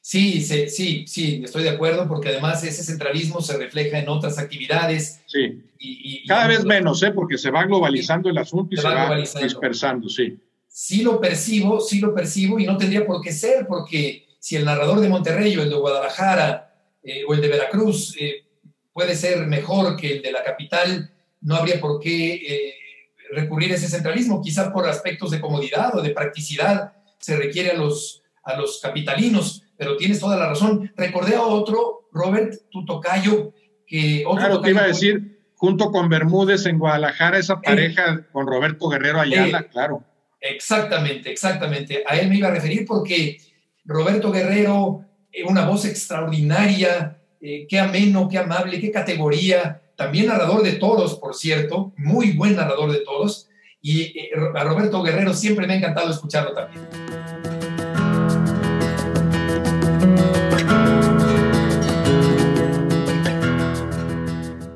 Sí, sí, sí, estoy de acuerdo, porque además ese centralismo se refleja en otras actividades. Sí. Y, Cada vez menos, ¿eh? porque se va globalizando el asunto y se, va, dispersando, sí. Sí lo percibo, sí lo percibo, y no tendría por qué ser, porque si el narrador de Monterrey o el de Guadalajara eh, o el de Veracruz eh, puede ser mejor que el de la capital, no habría por qué eh, recurrir a ese centralismo, quizá por aspectos de comodidad o de practicidad se requiere a los, a los capitalinos pero tienes toda la razón. Recordé a otro, Robert, tu tocayo, que... Otro claro, te iba a decir, junto con Bermúdez en Guadalajara, esa pareja con Roberto Guerrero Ayala, eh, claro. Exactamente, exactamente. A él me iba a referir porque Roberto Guerrero, eh, una voz extraordinaria, eh, qué ameno, qué amable, qué categoría, también narrador de todos, por cierto, muy buen narrador de todos. Y a Roberto Guerrero siempre me ha encantado escucharlo también.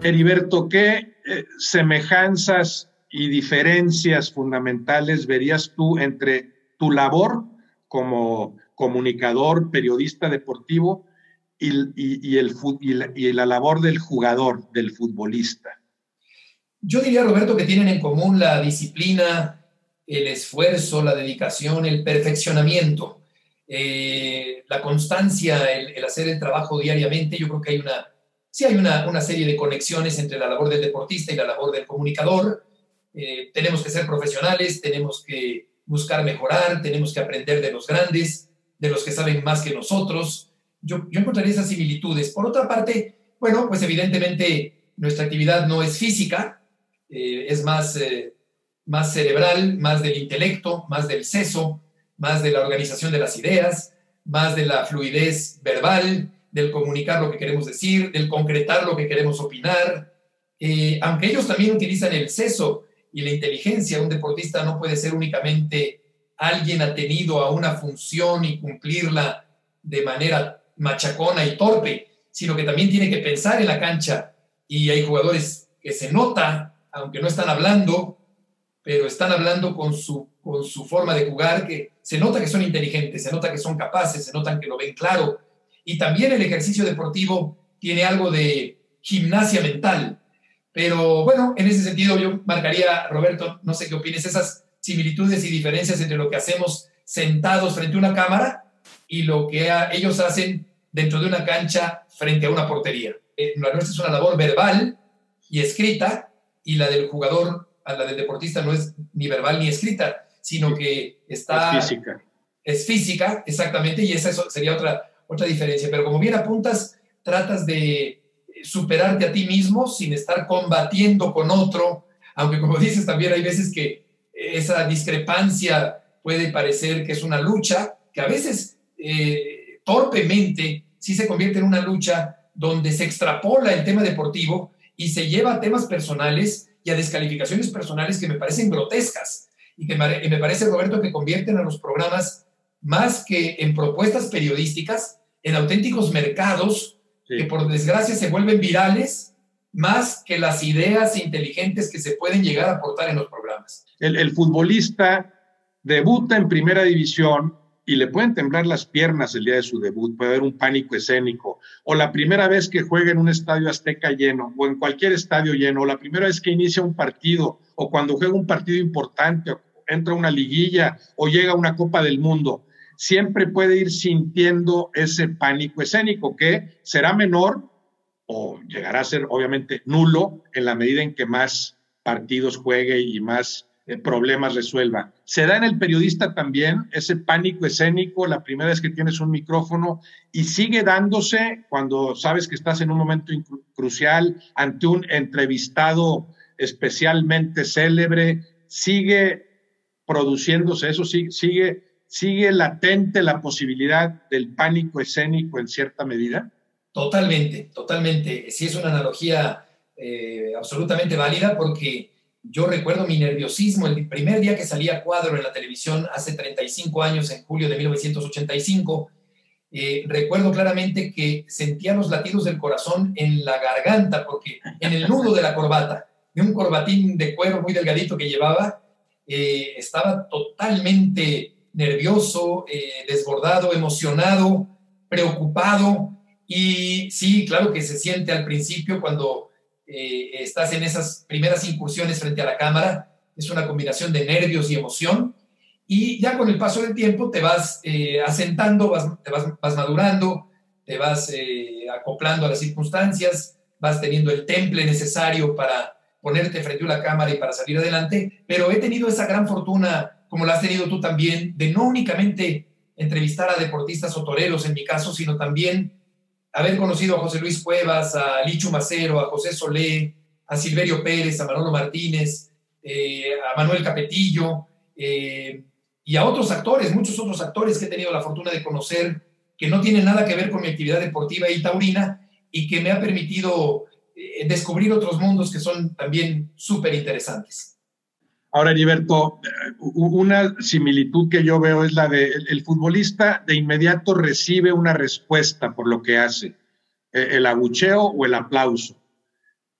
Heriberto, ¿qué eh, semejanzas y diferencias fundamentales verías tú entre tu labor como comunicador, periodista deportivo y, el, y, la, labor del jugador, del futbolista? Yo diría, Roberto, que tienen en común la disciplina, el esfuerzo, la dedicación, el perfeccionamiento, eh, la constancia, el, hacer el trabajo diariamente. Yo creo que hay una sí hay una, serie de conexiones entre la labor del deportista y la labor del comunicador. Eh, tenemos que ser profesionales, tenemos que buscar mejorar, tenemos que aprender de los grandes, de los que saben más que nosotros. Yo, yo encontraría esas similitudes. Por otra parte, bueno, pues evidentemente nuestra actividad no es física, eh, es más, eh, más cerebral, más del intelecto, más del seso, más de la organización de las ideas, más de la fluidez verbal, del comunicar lo que queremos decir, del concretar lo que queremos opinar. Eh, aunque ellos también utilizan el seso y la inteligencia, un deportista no puede ser únicamente alguien atenido a una función y cumplirla de manera machacona y torpe, sino que también tiene que pensar en la cancha. Y hay jugadores que se nota, aunque no están hablando, pero están hablando con su, con su forma de jugar, que se nota que son inteligentes, se nota que son capaces, se notan que lo ven claro, y también el ejercicio deportivo tiene algo de gimnasia mental. Pero bueno, en ese sentido yo marcaría, Roberto, no sé qué opines, esas similitudes y diferencias entre lo que hacemos sentados frente a una cámara y lo que ellos hacen dentro de una cancha frente a una portería. Eh, la nuestra es una labor verbal y escrita y la del jugador, la del deportista no es ni verbal ni escrita, sino que está... Es física. Es física, exactamente, y esa sería otra, otra diferencia. Pero como bien apuntas, tratas de superarte a ti mismo sin estar combatiendo con otro, aunque como dices también hay veces que esa discrepancia puede parecer que es una lucha, que a veces eh, torpemente sí se convierte en una lucha donde se extrapola el tema deportivo y se lleva a temas personales y a descalificaciones personales que me parecen grotescas y que me parece, Roberto, que convierten a los programas más que en propuestas periodísticas, en auténticos mercados que por desgracia se vuelven virales más que las ideas inteligentes que se pueden llegar a aportar en los programas. El, futbolista debuta en primera división y le pueden temblar las piernas el día de su debut, puede haber un pánico escénico, o la primera vez que juega en un estadio azteca lleno, o en cualquier estadio lleno, o la primera vez que inicia un partido, o cuando juega un partido importante, o entra a una liguilla, o llega a una Copa del Mundo, siempre puede ir sintiendo ese pánico escénico que será menor o llegará a ser obviamente nulo en la medida en que más partidos juegue y más eh, problemas resuelva. Se da en el periodista también ese pánico escénico la primera vez que tienes un micrófono y sigue dándose cuando sabes que estás en un momento crucial ante un entrevistado especialmente célebre, sigue produciéndose eso, sigue, sigue, latente la posibilidad del pánico escénico en cierta medida. Totalmente, totalmente. Sí es una analogía eh, absolutamente válida porque yo recuerdo mi nerviosismo el primer día que salía cuadro en la televisión hace 35 años, en julio de 1985. Eh, recuerdo claramente que sentía los latidos del corazón en la garganta, porque en el nudo de la corbata, de un corbatín de cuero muy delgadito que llevaba, eh, estaba totalmente nervioso, eh, desbordado, emocionado, preocupado. Y sí, claro que se siente al principio cuando eh, estás en esas primeras incursiones frente a la cámara, es una combinación de nervios y emoción, y ya con el paso del tiempo te vas eh, asentando, vas, te vas, vas, madurando, te vas acoplando a las circunstancias, vas teniendo el temple necesario para ponerte frente a la cámara y para salir adelante, pero he tenido esa gran fortuna, como la has tenido tú también, de no únicamente entrevistar a deportistas o toreros en mi caso, sino también haber conocido a José Luis Cuevas, a Licho Macero, a José Solé, a Silverio Pérez, a Manolo Martínez, eh, a Manuel Capetillo eh, y a otros actores, muchos otros actores que he tenido la fortuna de conocer que no tienen nada que ver con mi actividad deportiva y taurina y que me ha permitido eh, descubrir otros mundos que son también súper interesantes. Ahora, Heriberto, una similitud que yo veo es la de el, futbolista de inmediato recibe una respuesta por lo que hace, e, el abucheo o el aplauso.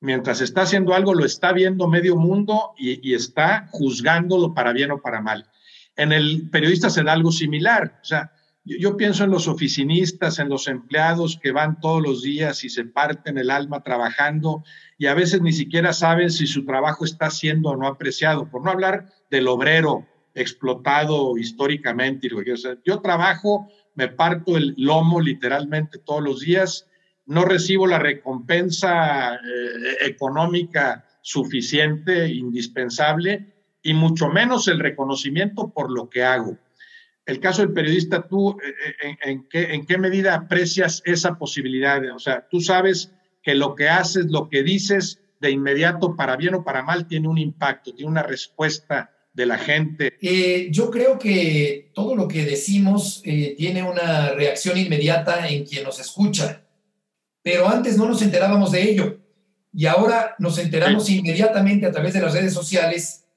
Mientras está haciendo algo, lo está viendo medio mundo y, y está juzgándolo para bien o para mal. En el periodista se da algo similar. O sea, yo, pienso en los oficinistas, en los empleados que van todos los días y se parten el alma trabajando y a veces ni siquiera saben si su trabajo está siendo o no apreciado, por no hablar del obrero explotado históricamente. yo trabajo, me parto el lomo literalmente todos los días, no recibo la recompensa eh, económica suficiente, indispensable, y mucho menos el reconocimiento por lo que hago el caso del periodista, ¿tú eh, eh, en, qué, en qué medida aprecias esa posibilidad? O sea, tú sabes que lo que haces, lo que dices, de inmediato, para bien o para mal, tiene un impacto, tiene una respuesta de la gente. Eh, yo creo que todo lo que decimos tiene una reacción inmediata en quien nos escucha, pero antes no nos enterábamos de ello y ahora nos enteramos inmediatamente a través de las redes sociales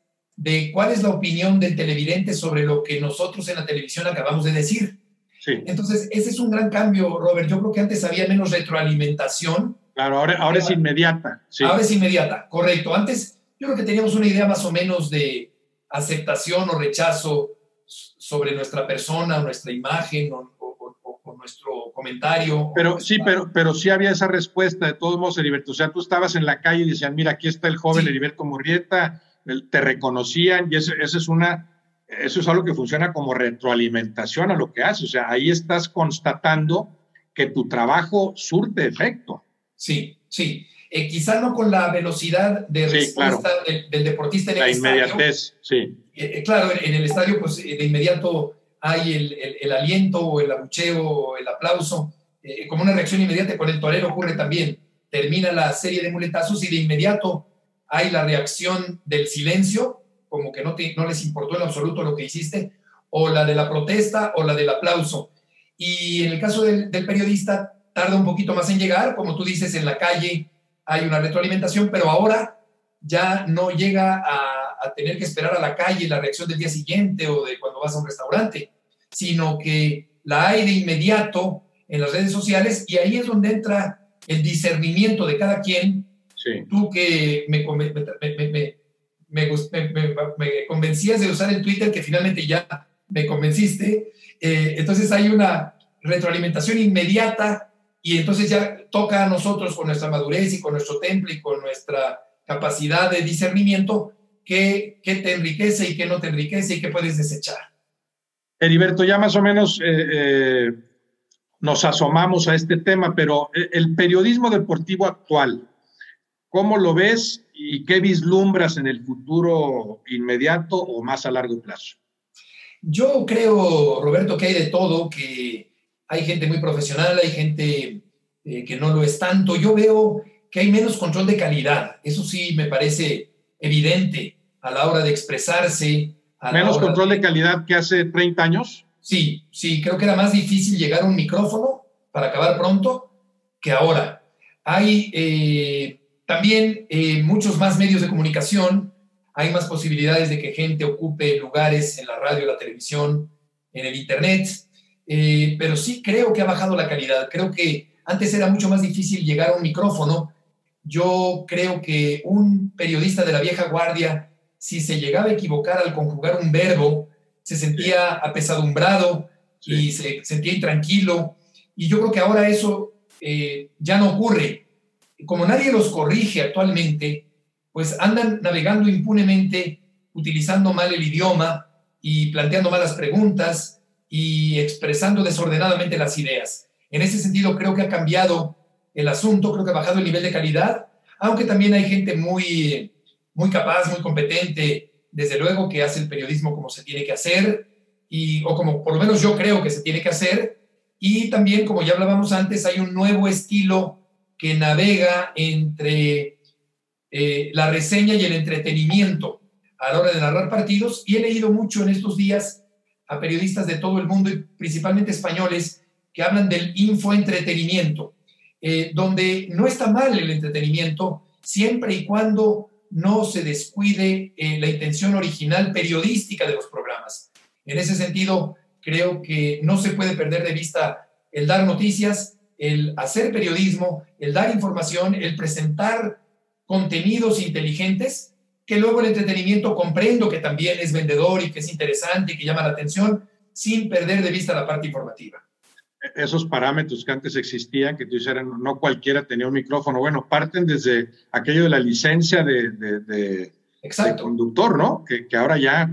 de cuál es la opinión del televidente sobre lo que nosotros en la televisión acabamos de decir. Entonces, ese es un gran cambio, Robert. Yo creo que antes había menos retroalimentación. Claro, ahora, ahora es inmediata. Ahora es inmediata, correcto. Antes yo creo que teníamos una idea más o menos de aceptación o rechazo sobre nuestra persona, nuestra imagen o, nuestro comentario. Pero sí, pero, pero sí había esa respuesta de todos modos, Heriberto. O sea, tú estabas en la calle y decían, mira, aquí está el joven Heriberto Murrieta, te reconocían y eso, es una, eso es algo que funciona como retroalimentación a lo que haces. O sea, ahí estás constatando que tu trabajo surte efecto. Sí, sí. Eh, quizá no con la velocidad de respuesta del, deportista en la inmediatez, sí. Eh, eh, claro, en, el estadio, pues de inmediato hay el, el, aliento el abucheo el aplauso, como una reacción inmediata. Con el torero ocurre también. Termina la serie de muletazos y de inmediato hay la reacción del silencio, como que no, no les importó en absoluto lo que hiciste, o la de la protesta o la del aplauso. Y en el caso del, periodista, tarda un poquito más en llegar, como tú dices, en la calle hay una retroalimentación, pero ahora ya no llega a, a, tener que esperar a la calle la reacción del día siguiente o de cuando vas a un restaurante, sino que la hay de inmediato en las redes sociales y ahí es donde entra el discernimiento de cada quien Tú que me, me, me, convencías de usar el Twitter, que finalmente ya me convenciste. Eh, entonces hay una retroalimentación inmediata y entonces ya toca a nosotros con nuestra madurez y con nuestro temple y con nuestra capacidad de discernimiento qué, qué te enriquece y qué no te enriquece y qué puedes desechar. Heriberto, ya más o menos eh, eh, nos asomamos a este tema, pero el periodismo deportivo actual, ¿cómo lo ves y qué vislumbras en el futuro inmediato o más a largo plazo? Yo creo, Roberto, que hay de todo, que hay gente muy profesional, hay gente eh, que no lo es tanto. Yo veo que hay menos control de calidad. Eso sí me parece evidente a la hora de expresarse. ¿Menos control de... calidad que hace 30 años? Sí, sí, creo que era más difícil llegar a un micrófono para acabar pronto que ahora. Hay eh, también eh, muchos más medios de comunicación hay más posibilidades de que gente ocupe lugares en la radio, la televisión, en el Internet, eh, pero sí creo que ha bajado la calidad. Creo que antes era mucho más difícil llegar a un micrófono. Yo creo que un periodista de la vieja guardia, si se llegaba a equivocar al conjugar un verbo, se sentía apesadumbrado y se sentía intranquilo. Y yo creo que ahora eso eh, ya no ocurre. Como nadie los corrige actualmente, pues andan navegando impunemente, utilizando mal el idioma y planteando malas preguntas y expresando desordenadamente las ideas. En ese sentido, creo que ha cambiado el asunto, creo que ha bajado el nivel de calidad, aunque también hay gente muy, muy capaz, muy competente, desde luego, que hace el periodismo como se tiene que hacer, y, o como por lo menos yo creo que se tiene que hacer, y también, como ya hablábamos antes, hay un nuevo estilo que navega entre eh, la reseña y el entretenimiento a la hora de narrar partidos y he leído mucho en estos días a periodistas de todo el mundo y principalmente españoles que hablan del infoentretenimiento, eh, donde no está mal el entretenimiento siempre y cuando no se descuide eh, la intención original periodística de los programas. En ese sentido, creo que no se puede perder de vista el dar noticias, el hacer periodismo, el dar información, el presentar contenidos inteligentes que luego el entretenimiento comprendo que también es vendedor y que es interesante y que llama la atención sin perder de vista la parte informativa. Esos parámetros que antes existían, que tú dijeras, no cualquiera tenía un micrófono, bueno, parten desde aquello de la licencia de, de, conductor, ¿no? Que, que ahora ya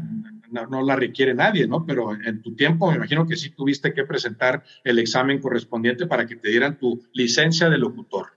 no, la requiere nadie, ¿no? Pero en tu tiempo me imagino que sí tuviste que presentar el examen correspondiente para que te dieran tu licencia de locutor.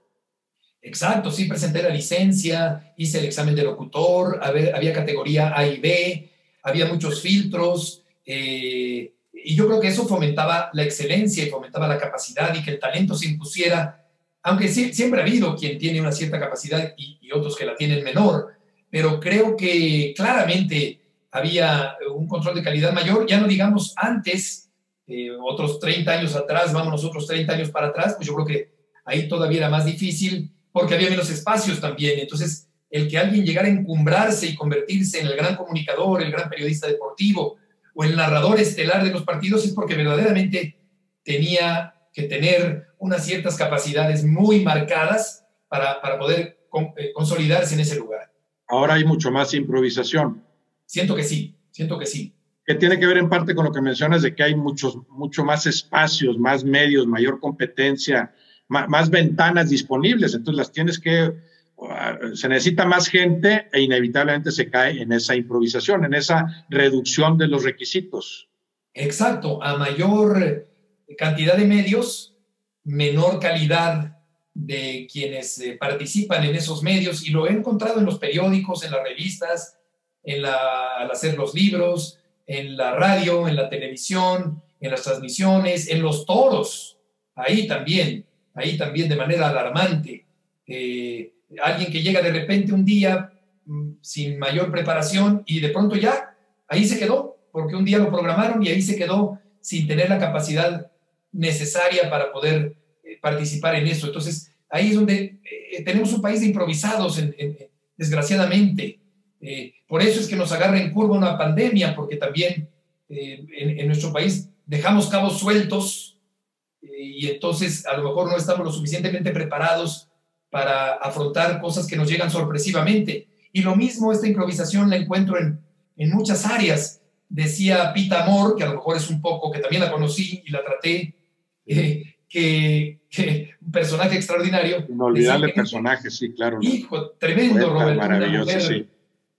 Exacto, sí presenté la licencia, hice el examen de locutor, había categoría A y B, había muchos filtros, eh, y yo creo que eso fomentaba la excelencia y fomentaba la capacidad y que el talento se impusiera, aunque sí, siempre ha habido quien tiene una cierta capacidad y, otros que la tienen menor, pero creo que claramente había un control de calidad mayor, ya no digamos antes, eh, otros 30 años atrás, vamos otros 30 años para atrás, pues yo creo que ahí todavía era más difícil porque había menos espacios también. Entonces, el que alguien llegara a encumbrarse y convertirse en el gran comunicador, el gran periodista deportivo o el narrador estelar de los partidos es porque verdaderamente tenía que tener unas ciertas capacidades muy marcadas para, para poder eh, consolidarse en ese lugar. Ahora hay mucho más improvisación. Siento que sí, siento que sí. Que tiene que ver en parte con lo que mencionas de que hay muchos, mucho más espacios, más medios, mayor competencia, más, ventanas disponibles, entonces las tienes que, uh, se necesita más gente e inevitablemente se cae en esa improvisación, en esa reducción de los requisitos. Exacto, a mayor cantidad de medios, menor calidad de quienes eh, participan en esos medios y lo he encontrado en los periódicos, en las revistas, en la, al hacer los libros, en la radio, en la televisión, en las transmisiones, en los toros, ahí también ahí también de manera alarmante. Eh, alguien que llega de repente un día mm, sin mayor preparación y de pronto ya, ahí se quedó, porque un día lo programaron y ahí se quedó sin tener la capacidad necesaria para poder eh, participar en eso. Entonces, ahí es donde eh, tenemos un país de improvisados, desgraciadamente. Por eso es que nos agarra en curva una pandemia, porque también en nuestro país dejamos cabos sueltos y entonces a lo mejor no estamos lo suficientemente preparados para afrontar cosas que nos llegan sorpresivamente. Y lo mismo, esta improvisación la encuentro en, en muchas áreas. decía Pita Amor, que a lo mejor es un poco, que también la conocí y la traté, eh, que, un personaje extraordinario. Inolvidable personaje, sí, claro. Hijo, tremendo, Roberto. Maravilloso, sí.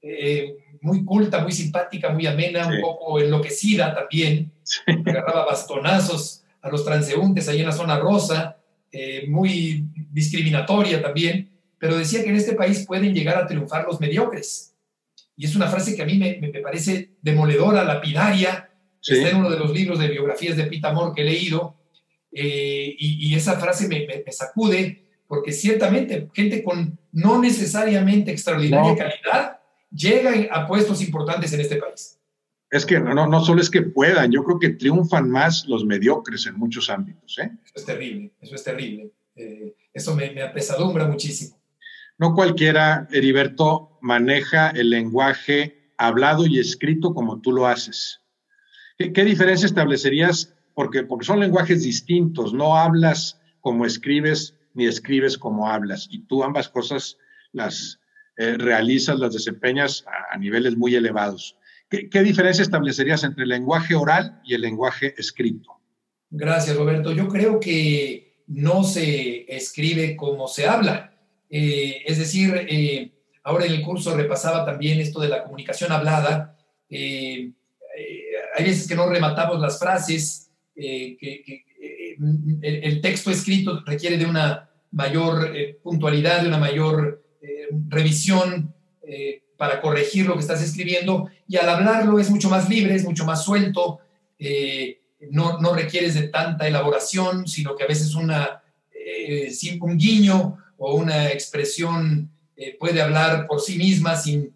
Eh, muy culta, muy simpática, muy amena, un poco enloquecida también. Agarraba bastonazos a los transeúntes ahí en la zona rosa, eh, muy discriminatoria también, pero decía que en este país pueden llegar a triunfar los mediocres. Y es una frase que a mí me, me parece demoledora, lapidaria, está en uno de los libros de biografías de Pita Amor que he leído, eh, y, esa frase me, sacude, porque ciertamente gente con no necesariamente extraordinaria calidad llega a puestos importantes en este país. Es que no, no solo es que puedan, yo creo que triunfan más los mediocres en muchos ámbitos. ¿eh? Eso es terrible, eso es terrible. Eh, eso me, me apesadumbra muchísimo. No cualquiera, Heriberto, maneja el lenguaje hablado y escrito como tú lo haces. ¿Qué, qué diferencia establecerías porque, porque son lenguajes distintos, no hablas como escribes ni escribes como hablas, y tú ambas cosas las eh, realizas, las desempeñas a, niveles muy elevados. ¿Qué, ¿Qué, diferencia establecerías entre el lenguaje oral y el lenguaje escrito? Gracias, Roberto. Yo creo que no se escribe como se habla. Eh, es decir, eh, ahora en el curso repasaba también esto de la comunicación hablada. hay veces que no rematamos las frases eh, que, eh, el, texto escrito requiere de una mayor eh, puntualidad, de una mayor revisión para corregir lo que estás escribiendo, y al hablarlo es mucho más libre, es mucho más suelto, no, no, requieres de tanta elaboración, sino que a veces una, un guiño o una expresión puede hablar por sí misma sin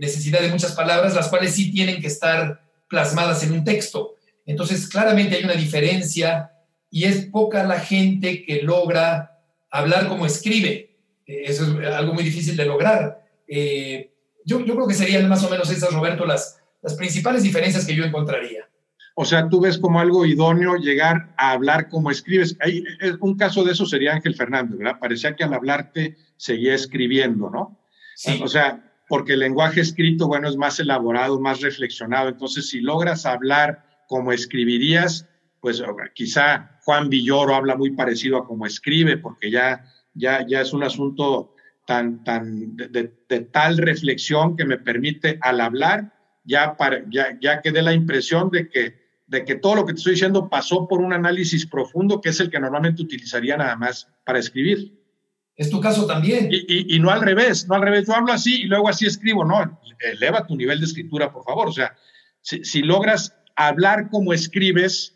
necesidad de muchas palabras, las cuales sí tienen que estar plasmadas en un texto. Entonces, claramente hay una diferencia y es poca la gente que logra hablar como escribe. Eh, eso es algo muy difícil de lograr. Eh, yo, creo que serían más o menos esas, Roberto, las, las principales diferencias que yo encontraría. O sea, tú ves como algo idóneo llegar a hablar como escribes. Hay, un caso de eso sería Ángel Fernández, ¿verdad? Parecía que al hablarte seguía escribiendo, ¿no? Sí. O sea, porque el lenguaje escrito, bueno, es más elaborado, más reflexionado. Entonces, si logras hablar como escribirías, pues quizá Juan Villoro habla muy parecido a como escribe, porque ya, ya, ya es un asunto tan, tan de, tal reflexión que me permite al hablar, ya, para, ya, ya que dé la impresión de que, de que todo lo que te estoy diciendo pasó por un análisis profundo, que es el que normalmente utilizaría nada más para escribir. Es tu caso también. Y, y, no al revés, no al revés. Yo hablo así y luego así escribo. No, eleva tu nivel de escritura, por favor. O sea, si, si logras hablar como escribes,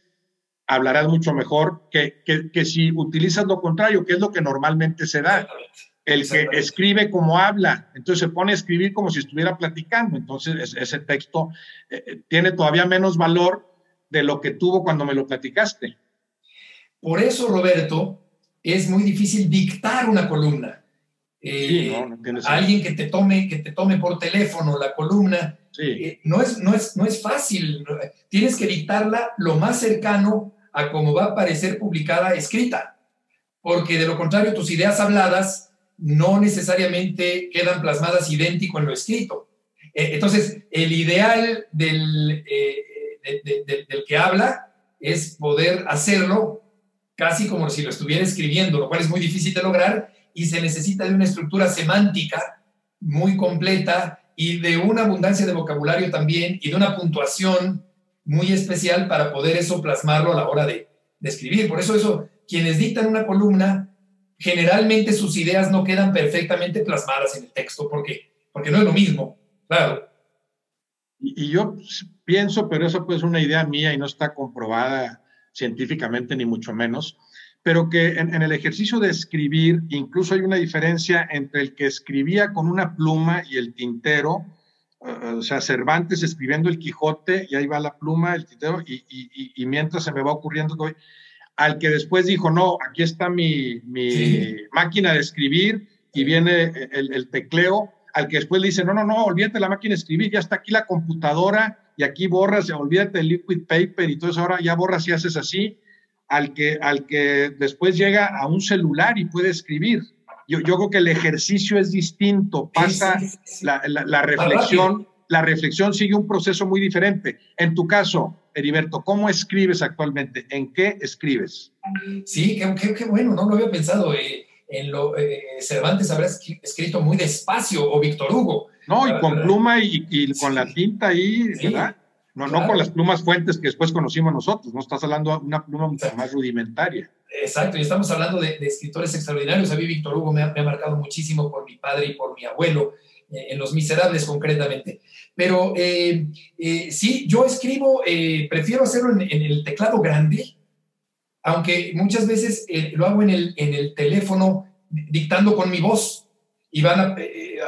hablarás mucho mejor que, que, si utilizas lo contrario, que es lo que normalmente se da. El que escribe como habla, entonces se pone a escribir como si estuviera platicando. Entonces ese texto eh, eh, tiene todavía menos valor de lo que tuvo cuando me lo platicaste. Por eso, Roberto, es muy difícil dictar una columna. Eh, alguien que te, tome, que te tome por teléfono la columna eh, no, es, no, es, no es fácil. Tienes que dictarla lo más cercano a cómo va a aparecer publicada escrita, porque de lo contrario tus ideas habladas no necesariamente quedan plasmadas idéntico en lo escrito. Eh, entonces, el ideal del, eh, del que habla es poder hacerlo casi como si lo estuviera escribiendo, lo cual es muy difícil de lograr y se necesita de una estructura semántica muy completa y de una abundancia de vocabulario también y de una puntuación muy especial para poder eso plasmarlo a la hora de, escribir. Por eso eso, quienes dictan una columna, generalmente sus ideas no quedan perfectamente plasmadas en el texto, porque, porque no es lo mismo, claro. Y, yo pienso, pero eso pues es una idea mía y no está comprobada científicamente ni mucho menos, pero que en, el ejercicio de escribir incluso hay una diferencia entre el que escribía con una pluma y el tintero, o sea, Cervantes escribiendo el Quijote y ahí va la pluma, el tintero, y, mientras se me va ocurriendo, al que después dijo, no, aquí está mi, máquina de escribir y viene el, el, tecleo, al que después le dice, no, no, no, olvídate la máquina de escribir, ya está aquí la computadora y aquí borras, olvídate el liquid paper y todo eso, ahora ya borras y haces así al que, al que después llega a un celular y puede escribir. Yo, yo creo que el ejercicio es distinto, pasa la, la, reflexión la reflexión sigue un proceso muy diferente. En tu caso, Heriberto, ¿cómo escribes actualmente? ¿En qué escribes? Sí, qué, bueno, no lo había pensado. Eh, en lo, eh, Cervantes habrá escrito muy despacio, o Víctor Hugo. No, y con pluma y, con la tinta ahí, ¿verdad? No, no con las plumas fuentes que después conocimos nosotros, no estás hablando de una pluma mucho más rudimentaria. Exacto, y estamos hablando de, escritores extraordinarios. A mí Víctor Hugo me ha, marcado muchísimo por mi padre y por mi abuelo, eh, en Los Miserables concretamente. Pero eh, eh, sí, yo escribo, prefiero hacerlo en, el teclado grande, aunque muchas veces lo hago en el, en el teléfono dictando con mi voz y van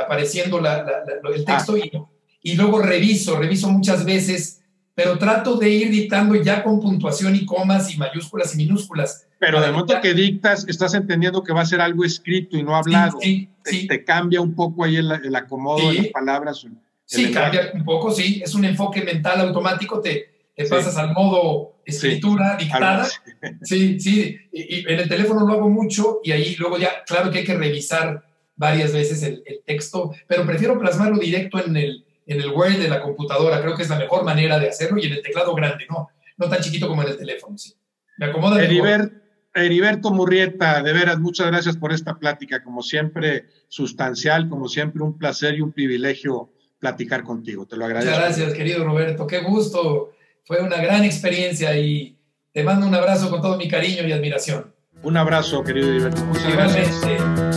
apareciendo el texto ah. y, y luego reviso, reviso muchas veces pero trato de ir dictando ya con puntuación y comas y mayúsculas y minúsculas. Pero de momento que dictas, estás entendiendo que va a ser algo escrito y no hablado. Sí, sí, te, cambia un poco ahí el, acomodo de las palabras. Sí, cambia un poco, sí. Es un enfoque mental automático, te, te pasas al modo escritura dictada. Sí, sí. Y, en el teléfono lo hago mucho y ahí luego ya, claro que hay que revisar varias veces el texto, pero prefiero plasmarlo directo en el, en el Word de la computadora. Creo que es la mejor manera de hacerlo y en el teclado grande, no, no tan chiquito como en el teléfono. Sí. Me acomoda. Heriberto Murrieta, de veras, muchas gracias por esta plática, como siempre, sustancial, como siempre, un placer y un privilegio platicar contigo. Te lo agradezco. Muchas gracias, querido Roberto. Qué gusto. Fue una gran experiencia y te mando un abrazo con todo mi cariño y admiración. Un abrazo, querido Heriberto. Muchas gracias.